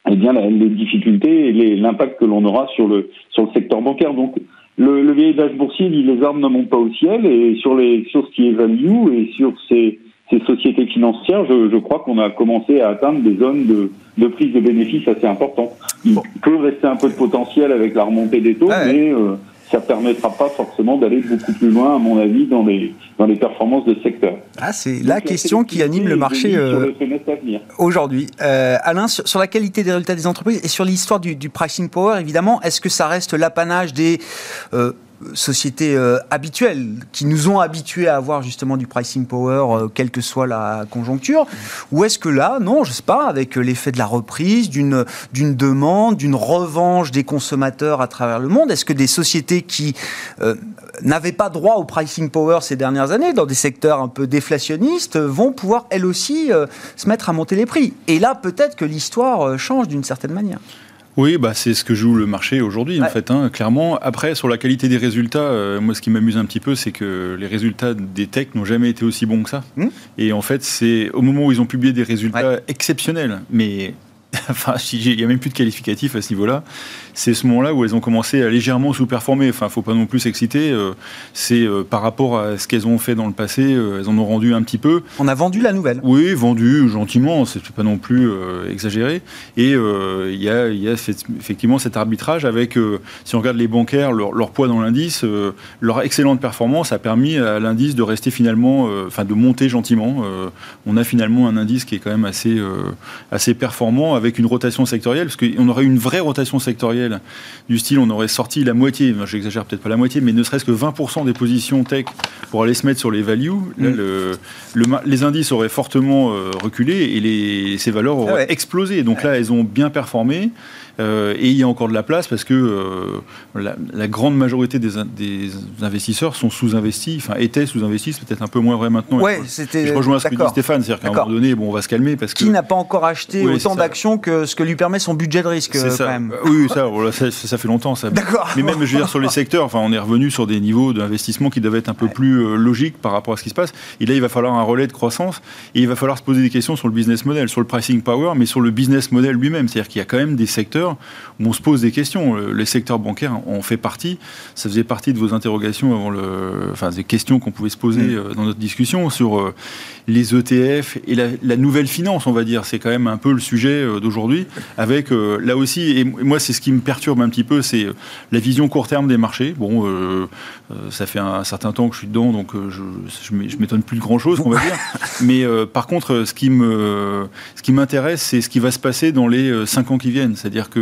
F: eh bien les difficultés et l'impact que l'on aura sur le sur le secteur bancaire. Donc le, le vieillage boursier dit les armes ne montent pas au ciel et sur les sur ce qui est value et sur ces, ces sociétés financières, je, je crois qu'on a commencé à atteindre des zones de, de prise de bénéfices assez importantes. Il peut rester un peu de potentiel avec la remontée des taux, ouais. mais euh, ça permettra pas forcément d'aller beaucoup plus loin, à mon avis, dans les, dans les performances de secteur.
B: Ah, c'est la question qui anime le marché euh, aujourd'hui. Euh, Alain, sur, sur, la qualité des résultats des entreprises et sur l'histoire du, du, pricing power, évidemment, est-ce que ça reste l'apanage des euh, sociétés euh, habituelles qui nous ont habitués à avoir justement du pricing power, euh, quelle que soit la conjoncture Ou est-ce que là, non, je sais pas, avec l'effet de la reprise, d'une demande, d'une revanche des consommateurs à travers le monde, est-ce que des sociétés qui euh, n'avaient pas droit au pricing power ces dernières années, dans des secteurs un peu déflationnistes, vont pouvoir elles aussi euh, se mettre à monter les prix? Et là, peut-être que l'histoire euh, change d'une certaine manière.
E: Oui, bah, c'est ce que joue le marché aujourd'hui, ouais. en fait, hein, clairement. Après, sur la qualité des résultats, euh, moi, ce qui m'amuse un petit peu, c'est que les résultats des techs n'ont jamais été aussi bons que ça. Mmh. Et en fait, c'est au moment où ils ont publié des résultats ouais. exceptionnels, mais [laughs] enfin, il n'y a même plus de qualificatif à ce niveau-là. C'est ce moment-là où elles ont commencé à légèrement sous-performer. Enfin, faut pas non plus s'exciter. Euh, c'est euh, par rapport à ce qu'elles ont fait dans le passé, euh, elles en ont rendu un petit peu.
B: On a vendu la nouvelle.
E: Oui, vendu gentiment. C'est pas non plus exagéré. Et il y a, y, a, effectivement cet arbitrage avec, si on regarde les bancaires, leur, leur poids dans l'indice, leur excellente performance a permis à l'indice de rester finalement, enfin de monter gentiment. on a finalement un indice qui est quand même assez, assez performant avec une rotation sectorielle, parce qu'on aurait une vraie rotation sectorielle du style, on aurait sorti la moitié, j'exagère peut-être pas la moitié, mais ne serait-ce que 20% des positions tech pour aller se mettre sur les values. Là, mm. le, le, les indices auraient fortement euh, reculé et les, ces valeurs auraient ouais. explosé. Donc là, elles ont bien performé. Euh, et il y a encore de la place parce que euh, la, la, grande majorité des, des investisseurs sont sous-investis, enfin étaient sous-investis, c'est peut-être un peu moins vrai maintenant.
B: Ouais, c'était.
E: Je rejoins ce que dit Stéphane, c'est-à-dire qu'à un moment donné, bon, on va se calmer parce
B: que. Qui n'a pas encore acheté autant d'actions que ce que lui permet son budget de risque ça.
E: Quand même. Oui, ça, voilà, ça, ça, fait longtemps. Ça.
B: D'accord.
E: Mais même, je veux dire, sur les [laughs] secteurs, enfin, on est revenu sur des niveaux d'investissement qui devaient être un peu ouais. plus euh, logiques par rapport à ce qui se passe. Et là, il va falloir un relais de croissance et il va falloir se poser des questions sur le business model, sur le pricing power, mais sur le business model lui-même. C'est-à-dire qu'il y a quand même des secteurs où on se pose des questions. Les secteurs bancaires en fait partie. Ça faisait partie de vos interrogations avant le, enfin des questions qu'on pouvait se poser mmh. dans notre discussion sur les ETF et la, la, nouvelle finance, on va dire. C'est quand même un peu le sujet d'aujourd'hui aujourd'hui, avec là aussi, et moi c'est ce qui me perturbe un petit peu, c'est la vision court terme des marchés. Bon, ça fait un, certain temps que je suis dedans, donc je, je m'étonne plus de grand chose, on va dire. Mais par contre, ce qui me, ce qui m'intéresse, c'est ce qui va se passer dans les 5 ans qui viennent. C'est-à-dire que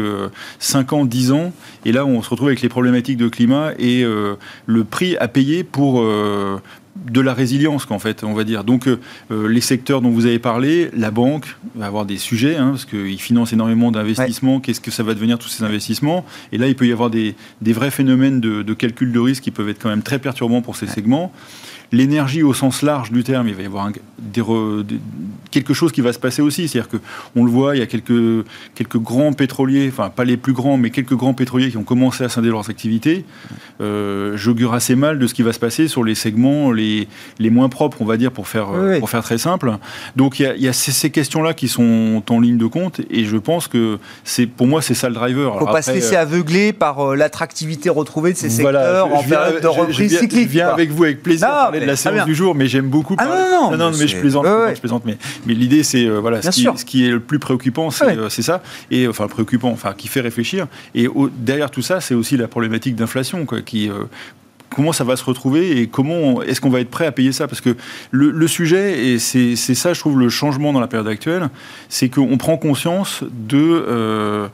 E: 5 ans, 10 ans, et là on se retrouve avec les problématiques de climat et le prix à payer pour de la résilience, qu'en fait, on va dire. Donc, euh, euh, les secteurs dont vous avez parlé, la banque va avoir des sujets, hein, parce qu'ils financent énormément d'investissements. Qu'est-ce que ça va devenir, tous ces investissements? Et là, il peut y avoir des, vrais phénomènes de, de, calcul de risque qui peuvent être quand même très perturbants pour ces segments. L'énergie au sens large du terme, il va y avoir quelque chose qui va se passer aussi. C'est-à-dire qu'on le voit, il y a quelques, quelques grands pétroliers, enfin pas les plus grands, mais quelques grands pétroliers qui ont commencé à scinder leurs activités. Euh, J'augure assez mal de ce qui va se passer sur les segments les, les moins propres, on va dire, pour faire, pour faire très simple. Donc il y a, ces, questions-là qui sont en ligne de compte et je pense que c'est pour moi c'est ça le driver.
B: Il ne faut pas se laisser euh, aveugler par euh, l'attractivité retrouvée de ces secteurs en période de reprise cyclique.
E: Je viens avec vous avec plaisir de la séance du jour, mais j'aime beaucoup.
B: Ah non,
E: non, non, mais je plaisante, je plaisante, mais, mais l'idée, c'est euh, voilà, ce qui, ce qui, est le plus préoccupant, euh, c'est ça, et enfin préoccupant, enfin qui fait réfléchir. Et derrière tout ça, c'est aussi la problématique d'inflation, quoi, qui euh, comment ça va se retrouver et comment est-ce qu'on va être prêt à payer ça? Parce que le, sujet, et c'est ça, je trouve, le changement dans la période actuelle, c'est qu'on prend conscience de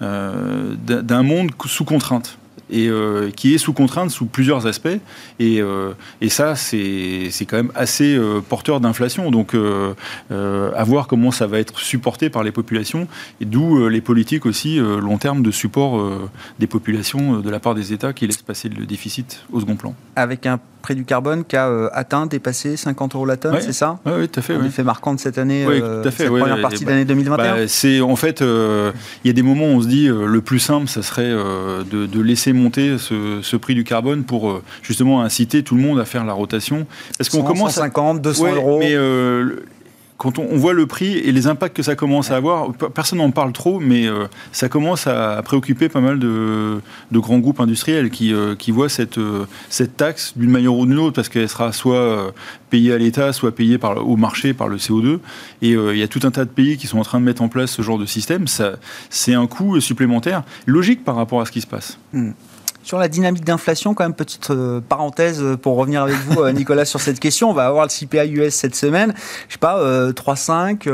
E: d'un monde sous contrainte et euh, qui est sous contrainte sous plusieurs aspects. Et, euh, et ça, c'est quand même assez euh, porteur d'inflation. Donc, à voir comment ça va être supporté par les populations, et d'où les politiques aussi long terme de support des populations de la part des États qui laissent passer le déficit au second plan.
B: Avec un prix du carbone qui a atteint, dépassé 50 euros la tonne, c'est ça?
E: Oui, tout à fait.
B: Un effet marquant de cette année,
E: oui, tout à fait,
B: cette première partie d'année 2021 bah,
E: C'est en fait, il y a des moments où on se dit le plus simple, ça serait de, de laisser monter ce, prix du carbone pour euh, justement inciter tout le monde à faire la rotation
B: Parce qu'on commence 150, 200 euros.
E: Mais euh, quand on, voit le prix et les impacts que ça commence à avoir, personne n'en parle trop, mais euh, ça commence à, préoccuper pas mal de, grands groupes industriels qui, qui voient cette, cette taxe d'une manière ou d'une autre, parce qu'elle sera soit payée à l'État, soit payée par, au marché par le CO2. Et il y a tout un tas de pays qui sont en train de mettre en place ce genre de système. C'est un coût supplémentaire, logique par rapport à ce qui se passe.
B: Hmm. Sur la dynamique d'inflation, quand même, petite euh, parenthèse pour revenir avec vous, euh, Nicolas, sur cette question. On va avoir le CPI US cette semaine. Je sais pas, 3, 5,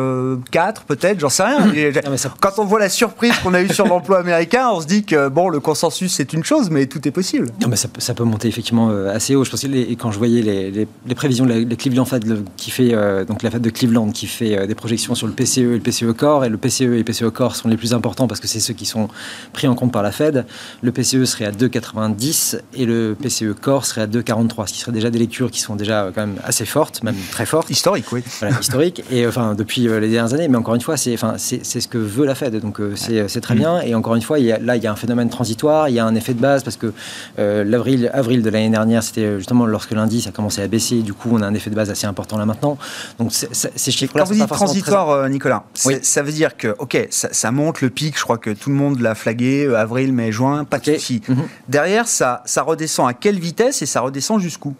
B: 4 peut-être, j'en sais rien. Quand on voit la surprise qu'on a eue sur l'emploi américain, on se dit que bon, le consensus c'est une chose, mais tout est possible.
D: Non, mais ça, ça peut monter effectivement euh, assez haut. Je pense que quand je voyais les, les, prévisions de la, Cleveland Fed, qui fait donc la Fed de Cleveland, qui fait des projections sur le PCE et le PCE Core, et le PCE et le PCE Core sont les plus importants parce que c'est ceux qui sont pris en compte par la Fed. Le PCE serait à 2,4 90 et le PCE Core serait à 2,43, ce qui serait déjà des lectures qui sont déjà quand même assez fortes, même très fortes.
B: Historique, oui.
D: Voilà, historique. Et enfin, depuis euh, les dernières années, mais encore une fois, c'est enfin, c'est ce que veut la Fed, donc euh, c'est très bien. Et encore une fois, il y a, là, il y a un phénomène transitoire, il y a un effet de base parce que euh, l'avril avril de l'année dernière, c'était justement lorsque l'indice a commencé à baisser, du coup, on a un effet de base assez important là maintenant. Donc,
B: ces chiffres-là. Quand vous dites transitoire, Nicolas, ça veut dire que, ok, ça, monte le pic, je crois que tout le monde l'a flagué, avril, mai, juin, pas de souci. Mhm. Derrière, ça, ça redescend à quelle vitesse et ça redescend jusqu'où?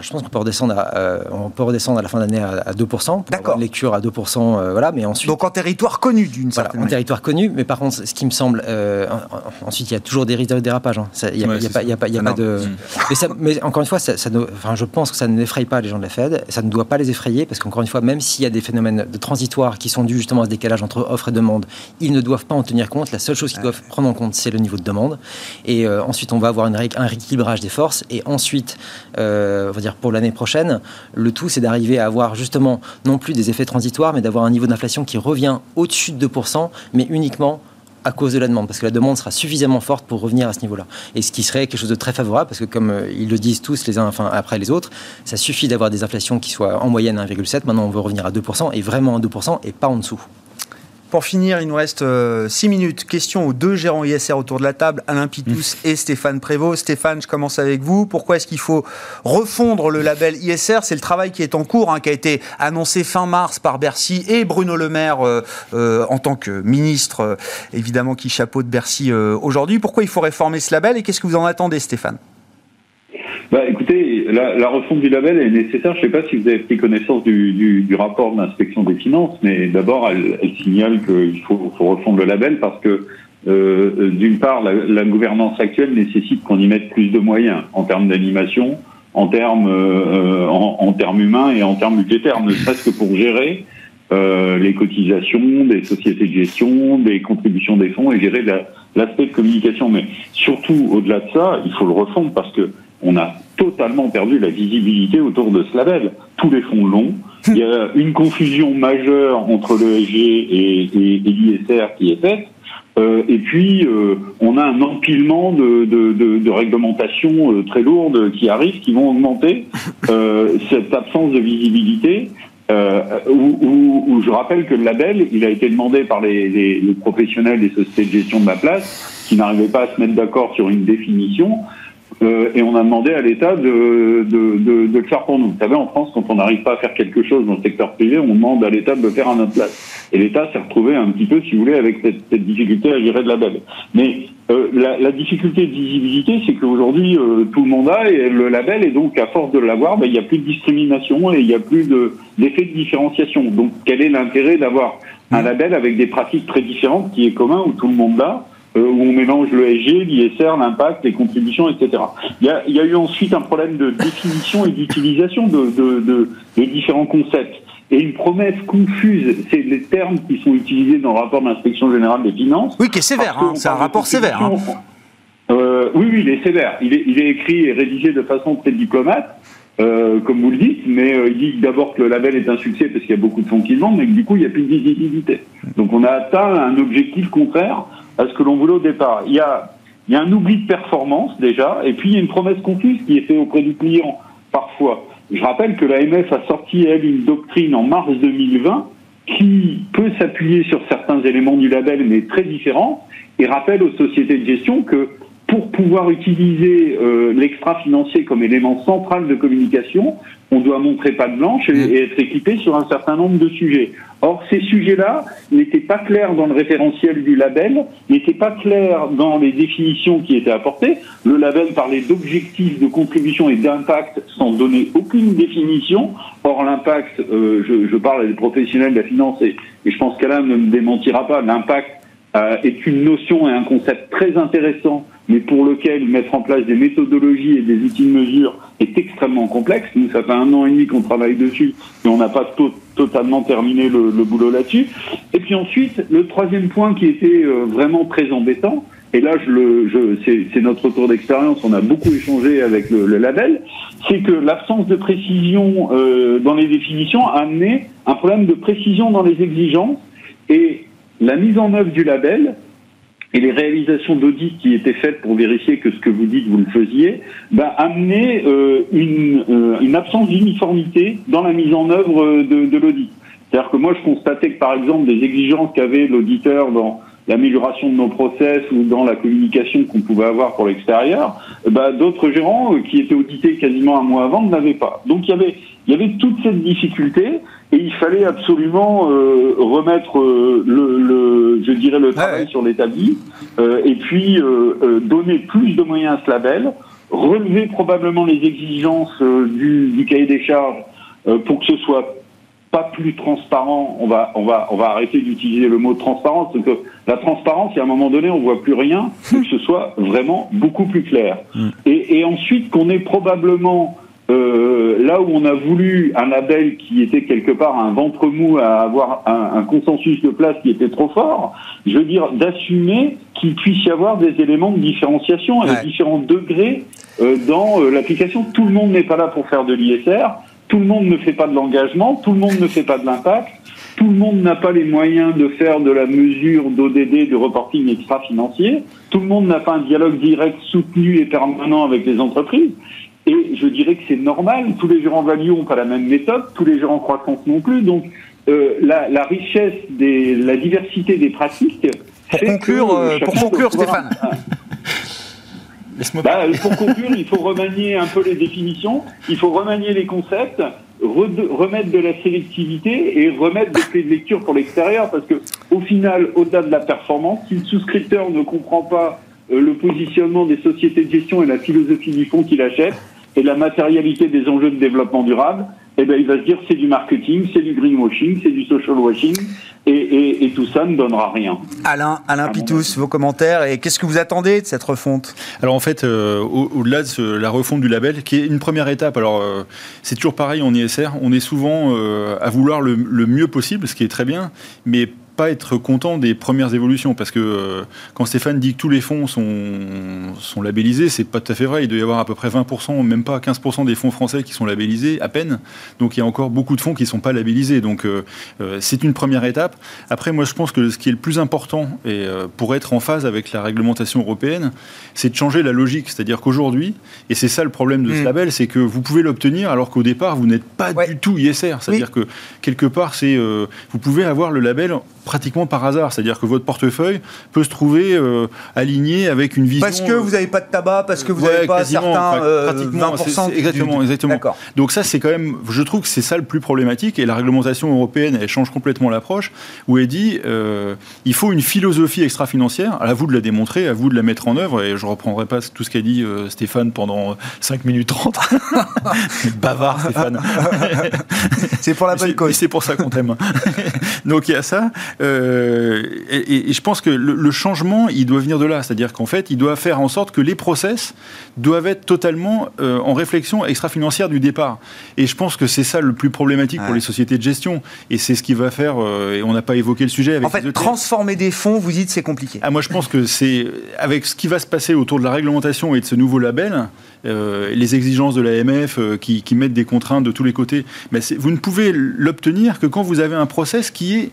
D: Je pense qu'on peut redescendre à, euh, on peut redescendre à la fin d'année à, 2%.
B: D'accord.
D: Lecture à 2%, euh, voilà, mais ensuite.
B: Donc en territoire connu d'une
D: voilà,
B: certaine
D: en territoire connu, mais par contre, ce qui me semble, euh, ensuite il y a toujours des risques de dérapage. Il n'y a, y a, pas, y a, pas, y a pas de. Mais, ça, mais, encore une fois, ça, ça enfin, je pense que ça ne n'effraie pas les gens de la Fed. Ça ne doit pas les effrayer parce qu'encore une fois, même s'il y a des phénomènes de transitoires qui sont dus justement à ce décalage entre offre et demande, ils ne doivent pas en tenir compte. La seule chose qu'ils doivent prendre en compte, c'est le niveau de demande. Et ensuite, on va avoir une, un rééquilibrage des forces. Et ensuite, on va pour l'année prochaine le tout, c'est d'arriver à avoir justement non plus des effets transitoires, mais d'avoir un niveau d'inflation qui revient au-dessus de 2%, mais uniquement à cause de la demande, parce que la demande sera suffisamment forte pour revenir à ce niveau-là. Et ce qui serait quelque chose de très favorable, parce que comme euh, ils le disent tous les uns après les autres, ça suffit d'avoir des inflations qui soient en moyenne 1,7, maintenant on veut revenir à 2%, et vraiment à 2%, et pas en dessous.
B: Pour finir, il nous reste 6 euh, minutes. Question aux deux gérants ISR autour de la table, Alain Pitous mmh. et Stéphane Prévost. Stéphane, je commence avec vous. Pourquoi est-ce qu'il faut refondre le label ISR C'est le travail qui est en cours, hein, qui a été annoncé fin mars par Bercy et Bruno Le Maire euh, euh, en tant que ministre, évidemment, qui chapeaute Bercy aujourd'hui. Pourquoi il faut réformer ce label et qu'est-ce que vous en attendez, Stéphane?
F: Bah, écoutez, la, la, refonte du label est nécessaire. Je ne sais pas si vous avez pris connaissance du, du, du rapport de l'inspection des finances, mais d'abord, elle, elle, signale qu'il faut, faut, refondre le label parce que, euh, d'une part, la, la, gouvernance actuelle nécessite qu'on y mette plus de moyens en termes d'animation, en termes euh, en, en, termes humains et en termes budgétaires, ne serait-ce que pour gérer euh, les cotisations des sociétés de gestion, des contributions des fonds et gérer l'aspect de communication. Mais surtout, au-delà de ça, il faut le refondre parce que on a totalement perdu la visibilité autour de ce label. Tous les fonds longs. Il y a une confusion majeure entre l'ESG et, et, et l'ISR qui est faite. Euh, et puis, euh, on a un empilement de, de, de, de réglementations euh, très lourdes qui arrivent, qui vont augmenter [laughs] cette absence de visibilité. Où, où, où, je rappelle que le label, il a été demandé par les, les, les professionnels des sociétés de gestion de ma place, qui n'arrivaient pas à se mettre d'accord sur une définition. Euh, et on a demandé à l'État de, de, de, de, le faire pour nous. Vous savez, en France, quand on n'arrive pas à faire quelque chose dans le secteur privé, on demande à l'État de le faire à notre place. Et l'État s'est retrouvé un petit peu, si vous voulez, avec cette, cette difficulté à gérer de la label. Mais euh, la, la, difficulté de visibilité, c'est qu'aujourd'hui, euh, tout le monde a et le label, et donc à force de l'avoir, ben, il n'y a plus de discrimination et il n'y a plus d'effet de, différenciation. Donc, quel est l'intérêt d'avoir un label avec des pratiques très différentes qui est commun, où tout le monde l'a où on mélange le SG, l'ISR, l'impact, les contributions, etc. Il y, a, il y a eu ensuite un problème de définition et d'utilisation de, de, de, de, différents concepts. Et une promesse confuse, c'est les termes qui sont utilisés dans le rapport de l'inspection générale des finances.
B: Oui, qui est sévère, hein, c'est un rapport sévère. Hein.
F: Euh, oui, oui, il est sévère. Il est, il est écrit et rédigé de façon très diplomate. Euh, comme vous le dites, mais euh, il dit d'abord que le label est un succès parce qu'il y a beaucoup de fonds qui le vendent, mais que du coup, il n'y a plus de visibilité. Donc on a atteint un objectif contraire à ce que l'on voulait au départ. Il y a, un oubli de performance déjà, et puis il y a une promesse confuse qui est faite auprès du client parfois. Je rappelle que l'AMF a sorti, elle, une doctrine en mars 2020 qui peut s'appuyer sur certains éléments du label, mais très différents, et rappelle aux sociétés de gestion que pour pouvoir utiliser euh, l'extra-financier comme élément central de communication, on doit montrer patte blanche et, et, être équipé sur un certain nombre de sujets. Or, ces sujets-là n'étaient pas clairs dans le référentiel du label, n'étaient pas clairs dans les définitions qui étaient apportées. Le label parlait d'objectifs de contribution et d'impact sans donner aucune définition. Or, l'impact, euh, je, je, parle des professionnels de la finance et, et je pense qu'Alain ne me démentira pas, l'impact euh, est une notion et un concept très intéressant mais pour lequel mettre en place des méthodologies et des outils de mesure est extrêmement complexe. Nous, ça fait un an et demi qu'on travaille dessus, mais on n'a pas to totalement terminé le, le boulot là-dessus. Et puis ensuite, le troisième point qui était euh, vraiment très embêtant, et là, je je, c'est notre retour d'expérience, on a beaucoup échangé avec le, le label, c'est que l'absence de précision euh, dans les définitions a amené un problème de précision dans les exigences et la mise en œuvre du label et les réalisations d'audit qui étaient faites pour vérifier que ce que vous dites, vous le faisiez, bah, amenaient euh, une, euh, une, absence d'uniformité dans la mise en œuvre de, de l'audit. C'est-à-dire que moi, je constatais que, par exemple, des exigences qu'avait l'auditeur dans l'amélioration de nos process ou dans la communication qu'on pouvait avoir pour l'extérieur, bah, d'autres gérants euh, qui étaient audités quasiment un mois avant ne l'avaient pas. Donc il y avait, il y avait toute cette difficulté et il fallait absolument euh, remettre euh, le, le, je dirais, le travail ouais. sur l'établi euh, et puis euh, euh, donner plus de moyens à ce label, relever probablement les exigences du, du, cahier des charges pour que ce soit pas plus transparent. On va, on va, on va arrêter d'utiliser le mot transparence parce que la transparence, il y a un moment donné, on voit plus rien, que ce soit vraiment beaucoup plus clair. Mm. Et, et ensuite qu'on ait probablement euh, là où on a voulu un label qui était quelque part un ventre mou à avoir un, un consensus de place qui était trop fort, je veux dire d'assumer qu'il puisse y avoir des éléments de différenciation à ouais. différents degrés euh, dans euh, l'application. Tout le monde n'est pas là pour faire de l'ISR, tout le monde ne fait pas de l'engagement, tout le monde ne fait pas de l'impact, tout le monde n'a pas les moyens de faire de la mesure d'ODD, de reporting extra-financier, tout le monde n'a pas un dialogue direct soutenu et permanent avec les entreprises. Et je dirais que c'est normal. Tous les gérants value n'ont pas la même méthode, tous les gérants croissance non plus. Donc, euh, la, la, richesse des, la diversité des pratiques.
B: Pour conclure, euh, pour conclure, Stéphane. [laughs]
F: bah, pour conclure, il faut remanier un peu les définitions, il faut remanier les concepts, remettre de la sélectivité et remettre des clés de lecture pour l'extérieur, parce que au final, au-delà de la performance, si le souscripteur ne comprend pas euh, le positionnement des sociétés de gestion et la philosophie du fonds qu'il achète, et la matérialité des enjeux de développement durable, eh ben, il va se dire c'est du marketing, c'est du greenwashing, c'est du social washing, et, tout ça ne donnera rien.
B: Alain, Alain Pitous, vos commentaires, et qu'est-ce que vous attendez de cette refonte?
E: Alors en fait, euh, au-delà de la refonte du label, qui est une première étape, alors euh, c'est toujours pareil en ISR, on est souvent euh, à vouloir le, le, mieux possible, ce qui est très bien, mais pas être content des premières évolutions parce que euh, quand Stéphane dit que tous les fonds sont, sont labellisés, c'est pas tout à fait vrai. Il doit y avoir à peu près 20%, même pas 15% des fonds français qui sont labellisés à peine. Donc il y a encore beaucoup de fonds qui ne sont pas labellisés. Donc euh, euh, c'est une première étape. Après, moi je pense que ce qui est le plus important et pour être en phase avec la réglementation européenne, c'est de changer la logique. C'est-à-dire qu'aujourd'hui, et c'est ça le problème de ce mm. label, c'est que vous pouvez l'obtenir alors qu'au départ vous n'êtes pas du tout ISR. C'est-à-dire que quelque part, c'est vous pouvez avoir le label pratiquement par hasard. C'est-à-dire que votre portefeuille peut se trouver euh, aligné avec une vision.
B: Parce que vous n'avez pas de tabac, parce que vous n'avez pas certains euh, pratiquement, 20%.
E: exactement, exactement. Donc ça, c'est quand même, je trouve que c'est ça le plus problématique. Et la réglementation européenne, elle change complètement l'approche, où elle dit, euh, il faut une philosophie extra-financière. À vous de la démontrer, à vous de la mettre en œuvre. Et je reprendrai pas tout ce qu'a dit Stéphane pendant 5 minutes 30. [laughs] Bavard, Stéphane.
B: c'est pour la bonne cause.
E: C'est pour ça qu'on t'aime. [laughs] Donc il y a ça. Euh, et, je pense que le, changement, il doit venir de là. C'est-à-dire qu'en fait, il doit faire en sorte que les process doivent être totalement euh, en réflexion extra-financière du départ. Et je pense que c'est ça le plus problématique pour les sociétés de gestion. Et c'est ce qui va faire, euh, et on n'a pas évoqué le sujet avec
B: En fait, transformer des fonds, vous dites, c'est compliqué.
E: Ah, moi, je pense que c'est, avec ce qui va se passer autour de la réglementation et de ce nouveau label, les exigences de l'AMF qui, qui, mettent des contraintes de tous les côtés, mais vous ne pouvez l'obtenir que quand vous avez un process qui est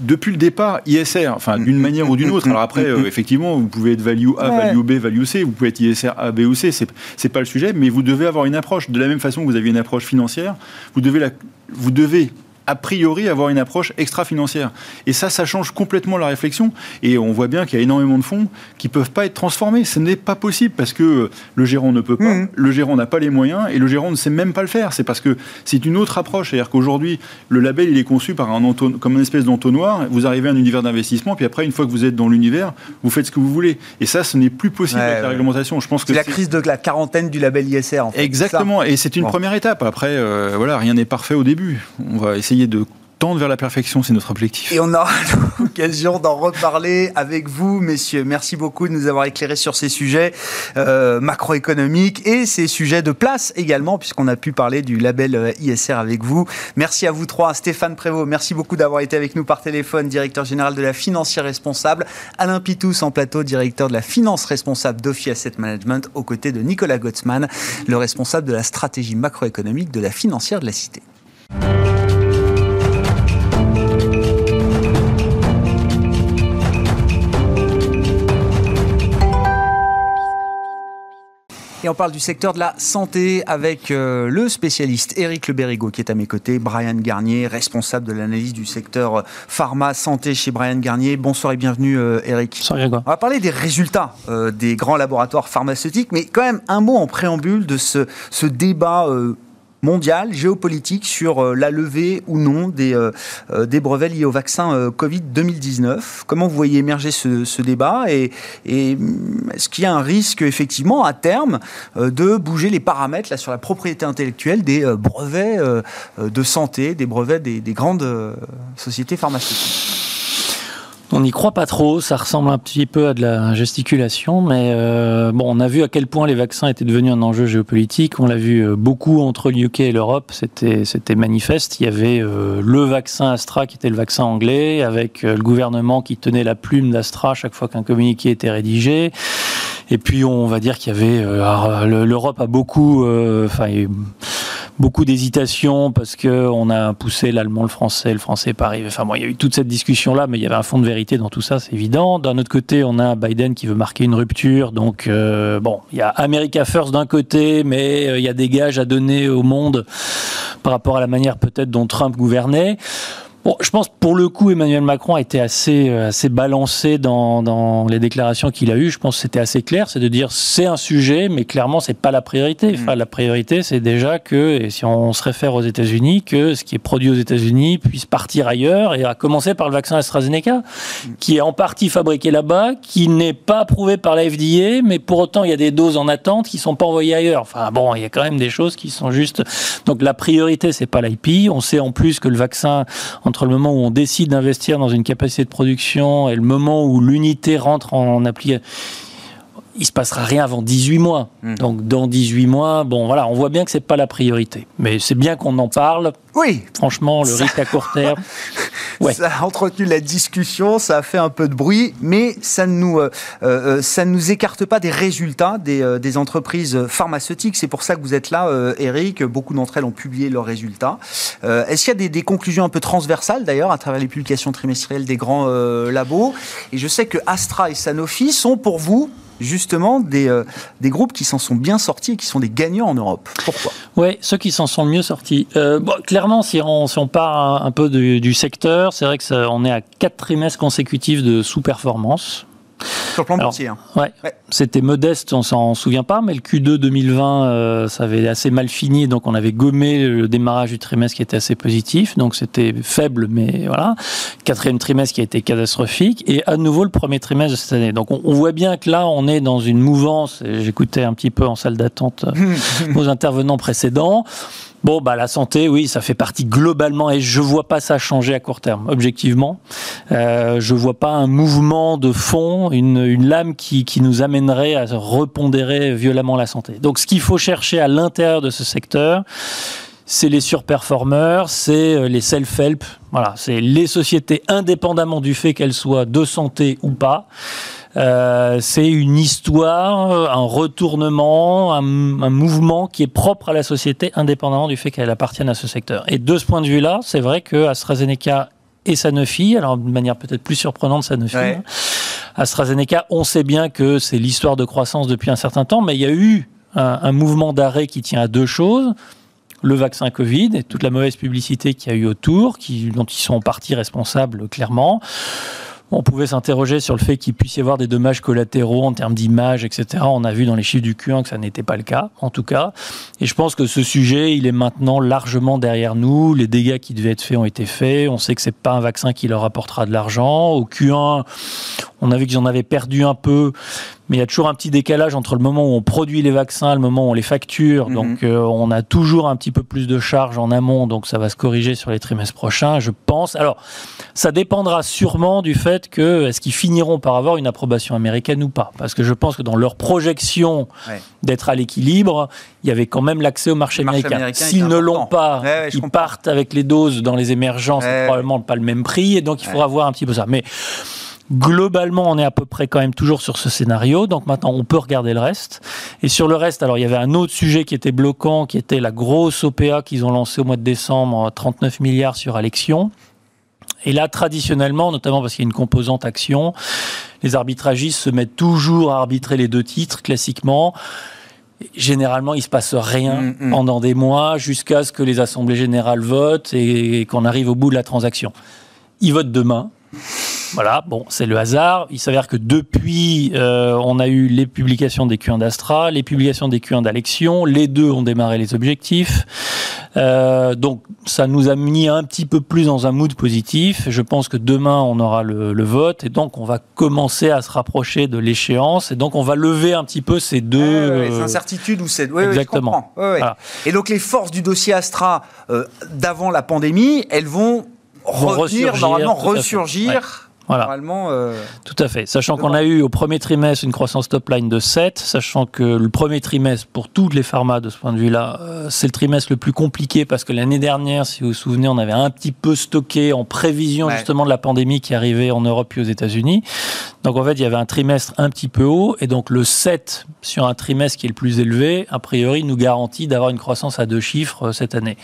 E: depuis le départ, ISR, enfin d'une manière ou d'une autre. Alors après, euh, effectivement, vous pouvez être value A, value B, value C, vous pouvez être ISR A, B ou C, c'est pas le sujet, mais vous devez avoir une approche. De la même façon que vous avez une approche financière, vous devez, la, vous devez a priori avoir une approche extra-financière. Et ça, ça change complètement la réflexion. Et on voit bien qu'il y a énormément de fonds qui ne peuvent pas être transformés. Ce n'est pas possible parce que le gérant ne peut pas, mmh. le gérant n'a pas les moyens et le gérant ne sait même pas le faire. C'est parce que c'est une autre approche. C'est-à-dire qu'aujourd'hui, le label, il est conçu par un comme une espèce d'entonnoir. Vous arrivez à un univers d'investissement, puis après, une fois que vous êtes dans l'univers, vous faites ce que vous voulez. Et ça, ce n'est plus possible avec la réglementation. Je pense que
B: c'est la crise de la quarantaine du label ISR. En fait.
E: Exactement. Et c'est une première étape. Après, euh, voilà, rien n'est parfait au début. On va essayer de tendre vers la perfection, c'est notre objectif.
B: Et on aura [laughs] l'occasion d'en reparler avec vous, messieurs. Merci beaucoup de nous avoir éclairé sur ces sujets euh, macroéconomiques et ces sujets de place également, puisqu'on a pu parler du label euh, ISR avec vous. Merci à vous trois. Stéphane Prévost, merci beaucoup d'avoir été avec nous par téléphone, directeur général de la financière responsable. Alain Pitous en plateau, directeur de la finance responsable d'Ophi Asset Management, aux côtés de Nicolas Gottsman, le responsable de la stratégie macroéconomique de la financière de la Cité. Et on parle du secteur de la santé avec euh, le spécialiste Éric Le qui est à mes côtés, Brian Garnier, responsable de l'analyse du secteur pharma santé chez Brian Garnier. Bonsoir et bienvenue Eric. Euh,
G: Bonsoir Grégoire.
B: On va parler des résultats euh, des grands laboratoires pharmaceutiques, mais quand même un mot en préambule de ce, ce débat mondiale, géopolitique, sur euh, la levée ou non des, euh, euh, brevets liés au vaccin Covid 2019. Comment vous voyez émerger ce, débat et, mm, est-ce qu'il y a un risque effectivement à terme de bouger les paramètres là, sur la propriété intellectuelle des brevets de santé, des brevets des grandes sociétés pharmaceutiques?
G: On n'y croit pas trop, ça ressemble un petit peu à de la gesticulation, mais euh, bon, on a vu à quel point les vaccins étaient devenus un enjeu géopolitique. On l'a vu euh, beaucoup entre le UK et l'Europe, c'était c'était manifeste. Il y avait euh, le vaccin Astra qui était le vaccin anglais, avec le gouvernement qui tenait la plume d'Astra chaque fois qu'un communiqué était rédigé. Et puis on va dire qu'il y avait l'Europe a beaucoup, enfin beaucoup d'hésitation parce que on a poussé l'allemand, le français, le français pas arrivé. Enfin, bon, il y a eu toute cette discussion là, mais il y avait un fond de vérité dans tout ça, c'est évident. D'un autre côté, on a Biden qui veut marquer une rupture, donc euh, bon, il y a America First d'un côté, mais euh, il y a des gages à donner au monde par rapport à la manière peut-être dont Trump gouvernait. Bon, je pense pour le coup, Emmanuel Macron a été assez, euh, assez balancé dans, dans les déclarations qu'il a eues. Je pense que c'était assez clair, c'est de dire c'est un sujet, mais clairement c'est pas la priorité. Enfin, la priorité, c'est déjà que, et si on se réfère aux États-Unis, que ce qui est produit aux États-Unis puisse partir ailleurs, et à commencer par le vaccin AstraZeneca, qui est en partie fabriqué là-bas, qui n'est pas approuvé par la FDA, mais pour autant il y a des doses en attente qui sont pas envoyées ailleurs. Enfin bon, il y a quand même des choses qui sont juste. Donc la priorité, c'est pas l'IP. On sait en plus que le vaccin entre le moment où on décide d'investir dans une capacité de production et le moment où l'unité rentre en application il se passera rien avant 18 mois. Hmm. Donc dans 18 mois, bon voilà, on voit bien que c'est pas la priorité. Mais c'est bien qu'on en parle.
B: Oui.
G: Franchement, le risque à court terme. [laughs]
B: Ouais. Ça a entretenu la discussion, ça a fait un peu de bruit, mais ça ne nous, euh, euh, ça ne nous écarte pas des résultats des, euh, des entreprises pharmaceutiques. C'est pour ça que vous êtes là, Eric. Beaucoup d'entre elles ont publié leurs résultats. Est-ce qu'il y a des, des, conclusions un peu transversales d'ailleurs à travers les publications trimestrielles des grands labos? Et je sais que Astra et Sanofi sont pour vous justement des, euh, des groupes qui s'en sont bien sortis et qui sont des gagnants en Europe. Pourquoi?
G: Oui, ceux qui s'en sont le mieux sortis. Euh, bon, clairement, si on, si on part un, peu du, du secteur, c'est vrai que ça, on est à quatre trimestres consécutifs de sous-performance.
B: Sur le plan boursier. Hein.
G: Ouais, C'était modeste, on s'en souvient pas, mais le Q2 2020, euh, ça avait assez mal fini, donc on avait gommé le démarrage du trimestre qui était assez positif, donc c'était faible, mais voilà. Quatrième trimestre qui a été catastrophique, et à nouveau le premier trimestre de cette année. Donc on, voit bien que là, on est dans une mouvance, j'écoutais un petit peu en salle d'attente [laughs] nos euh, intervenants précédents. Bon, bah la santé, oui, ça fait partie globalement, et je vois pas ça changer à court terme, objectivement. Euh, je vois pas un mouvement de fond, une, une lame qui, qui nous amènerait à repondérer violemment la santé. Donc, ce qu'il faut chercher à l'intérieur de ce secteur, c'est les surperformeurs, c'est euh, les self-help. Voilà, c'est les sociétés indépendamment du fait qu'elles soient de santé ou pas. Euh, c'est une histoire, un retournement, un, mouvement qui est propre à la société, indépendamment du fait qu'elle appartienne à ce secteur. Et de ce point de vue-là, c'est vrai que AstraZeneca et Sanofi, alors de manière peut-être plus surprenante Sanofi, hein, AstraZeneca, on sait bien que c'est l'histoire de croissance depuis un certain temps, mais il y a eu un, un mouvement d'arrêt qui tient à deux choses le vaccin Covid et toute la mauvaise publicité qu'il y a eu autour, qui, dont ils sont en partie responsables clairement. On pouvait s'interroger sur le fait qu'il puisse y avoir des dommages collatéraux en termes d'image, etc. On a vu dans les chiffres du Q1 que ça n'était pas le cas, en tout cas. Et je pense que ce sujet, il est maintenant largement derrière nous. Les dégâts qui devaient être faits ont été faits. On sait que c'est pas un vaccin qui leur apportera de l'argent. Au Q1, on a vu qu'ils en avaient perdu un peu, mais il y a toujours un petit décalage entre le moment où on produit les vaccins et le moment où on les facture. Mhm. Donc euh, on a toujours un petit peu plus de charges en amont, donc ça va se corriger sur les trimestres prochains, je pense. Alors, ça dépendra sûrement du fait que est-ce qu'ils finiront par avoir une approbation américaine ou pas? Parce que je pense que dans leur projection d'être à l'équilibre, il y avait quand même l'accès au marché, américain. S'ils ne l'ont pas, ils partent avec les doses dans les émergences, probablement pas le même prix, et donc il faudra voir un petit peu ça. Mais Globalement, on est à peu près quand même toujours sur ce scénario. Donc maintenant, on peut regarder le reste. Et sur le reste, alors il y avait un autre sujet qui était bloquant, qui était la grosse OPA qu'ils ont lancée au mois de décembre, 39 milliards sur Alexion. Et là, traditionnellement, notamment parce qu'il y a une composante action, les arbitragistes se mettent toujours à arbitrer les deux titres, classiquement. Généralement, il se passe rien mm, mm. pendant des mois jusqu'à ce que les assemblées générales votent et qu'on arrive au bout de la transaction. Ils votent demain. Voilà, bon, c'est le hasard. Il s'avère que depuis, euh, on a eu les publications des Q1 d'Astra, les publications des Q1 d'Alexion. Les deux ont démarré les objectifs. Euh, donc, ça nous a mis un petit peu plus dans un mood positif. Je pense que demain, on aura le, vote et donc on va commencer à se rapprocher de l'échéance et donc on va lever un petit peu ces deux
B: euh, incertitudes ou ces. Exactement. Et donc les forces du dossier Astra d'avant la pandémie, elles vont, revenir, normalement ressurgir.
G: Voilà. Euh, Tout à fait. Sachant qu'on a eu au premier trimestre une croissance top line de 7, sachant que le premier trimestre, pour toutes les pharma de ce point de vue-là, euh, c'est le trimestre le plus compliqué parce que l'année dernière, si vous vous souvenez, on avait un petit peu stocké en prévision justement de la pandémie qui arrivait en Europe et aux États-Unis. Donc en fait, il y avait un trimestre un petit peu haut et donc le 7 sur un trimestre qui est le plus élevé, a priori, nous garantit d'avoir une croissance à deux chiffres euh, cette année.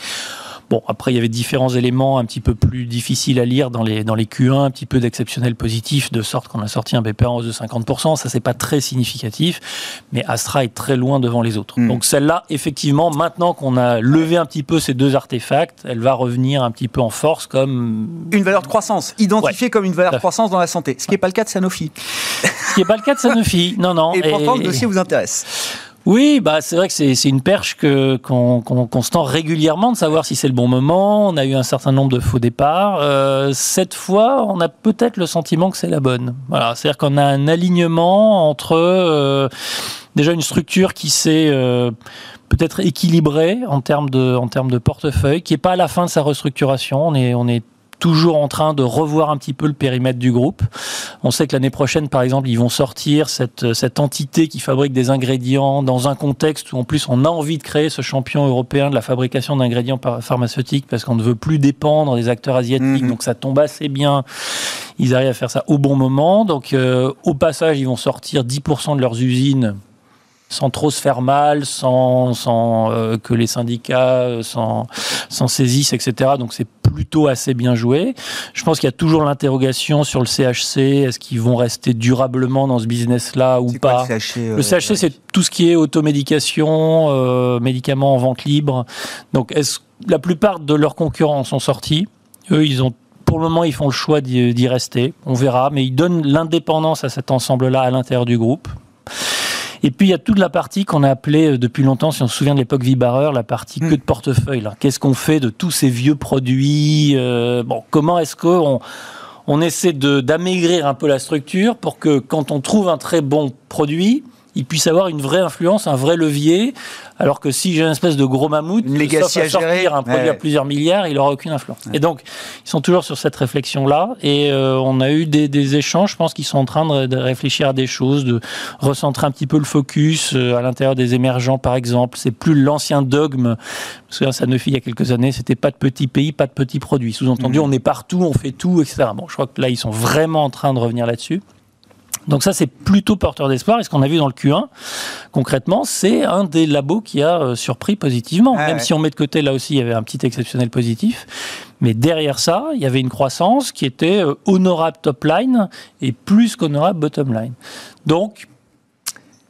G: Bon, après, il y avait différents éléments un petit peu plus difficiles à lire dans les, dans les Q1, un petit peu d'exceptionnel positif, de sorte qu'on a sorti un BPA en hausse de 50%. Ça, c'est pas très significatif, mais Astra est très loin devant les autres.
B: Mm.
G: Donc celle-là, effectivement, maintenant qu'on a levé un petit peu ces deux artefacts, elle va revenir un petit peu en force comme...
B: Une valeur de croissance, identifiée comme une valeur de croissance dans la santé, ce qui n'est pas le cas de Sanofi.
G: Ce qui n'est pas le cas de Sanofi, non, non. [laughs]
B: Et pourtant, le dossier vous intéresse.
G: Oui, bah c'est vrai que c'est une perche qu'on qu'on se tend régulièrement de savoir si c'est le bon moment. On a eu un certain nombre de faux départs. Euh, cette fois, on a peut-être le sentiment que c'est la bonne. Voilà, c'est-à-dire qu'on a un alignement entre euh, déjà une structure qui s'est euh, peut-être équilibrée en termes de en termes de portefeuille, qui est pas à la fin de sa restructuration. On est on est toujours en train de revoir un petit peu le périmètre du groupe. On sait que l'année prochaine, par exemple, ils vont sortir cette, cette entité qui fabrique des ingrédients dans un contexte où en plus on a envie de créer ce champion européen de la fabrication d'ingrédients pharmaceutiques parce qu'on ne veut plus dépendre des acteurs asiatiques.
B: Mhm.
G: Donc ça tombe assez bien. Ils arrivent à faire ça au bon moment. Donc euh, au passage, ils vont sortir 10% de leurs usines sans trop se faire mal, sans, sans euh, que les syndicats euh, s'en s'en saisissent, etc. Donc c'est plutôt assez bien joué. Je pense qu'il y a toujours l'interrogation sur le CHC. Est-ce qu'ils vont rester durablement dans ce business-là ou
B: quoi
G: pas
B: le CHC euh,
G: le CHC, c'est tout ce qui est automédication, euh, médicaments en vente libre. Donc, est-ce la plupart de leurs concurrents sont sortis Eux, ils ont pour le moment, ils font le choix d'y rester. On verra, mais ils donnent l'indépendance à cet ensemble-là à l'intérieur du groupe. Et puis il y a toute la partie qu'on a appelée euh, depuis longtemps, si on se souvient de l'époque Vibareur, la partie
B: Mm.
G: que de portefeuille. Qu'est-ce qu'on fait de tous ces vieux produits euh, Bon, comment est-ce qu'on on essaie d'amaigrir un peu la structure pour que quand on trouve un très bon produit, il puisse avoir une vraie influence, un vrai levier, alors que si j'ai une espèce de gros mammouth,
B: Une
G: sauf à
B: à gérer.
G: sortir un produit
B: Ouais.
G: à plusieurs milliards, il n'aura aucune influence. Et donc, ils sont toujours sur cette réflexion-là, et euh, on a eu des, des échanges, je pense qu'ils sont en train de, réfléchir à des choses, de recentrer un petit peu le focus euh, à l'intérieur des émergents, par exemple. C'est plus l'ancien dogme, parce que Sanofi, il y a quelques années, c'était pas de petits pays, pas de petits produits. Sous-entendu, on est partout, on fait tout, etc. Bon, je crois que là, ils sont vraiment en train de revenir là-dessus. Donc ça, c'est plutôt porteur d'espoir. Et ce qu'on a vu dans le Q1, concrètement, c'est un des labos qui a euh, surpris positivement.
B: Ah
G: Même
B: ouais.
G: si on met de côté, là aussi, il y avait un petit exceptionnel positif. Mais derrière ça, il y avait une croissance qui était euh, honorable top line et plus qu'honorable bottom line. Donc,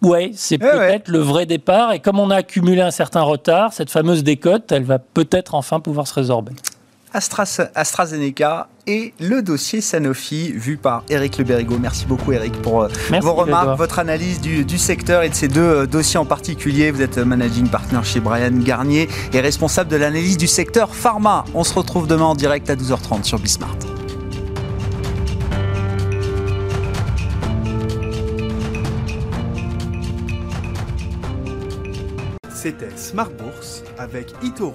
G: ouais, c'est
B: Eh ouais.
G: peut-être le vrai départ. Et comme on a accumulé un certain retard, cette fameuse décote, elle va peut-être enfin pouvoir se résorber.
B: Astra- AstraZeneca et le dossier Sanofi vu par Eric Le Berrigo. Merci beaucoup Eric pour euh,
G: Merci,
B: vos remarques, votre analyse du, du secteur et de ces deux euh, dossiers en particulier. Vous êtes euh, managing partner chez Brian Garnier et responsable de l'analyse du secteur pharma. On se retrouve demain en direct à 12h30 sur Bismart.
A: C'était Smart Bourse avec Itoro,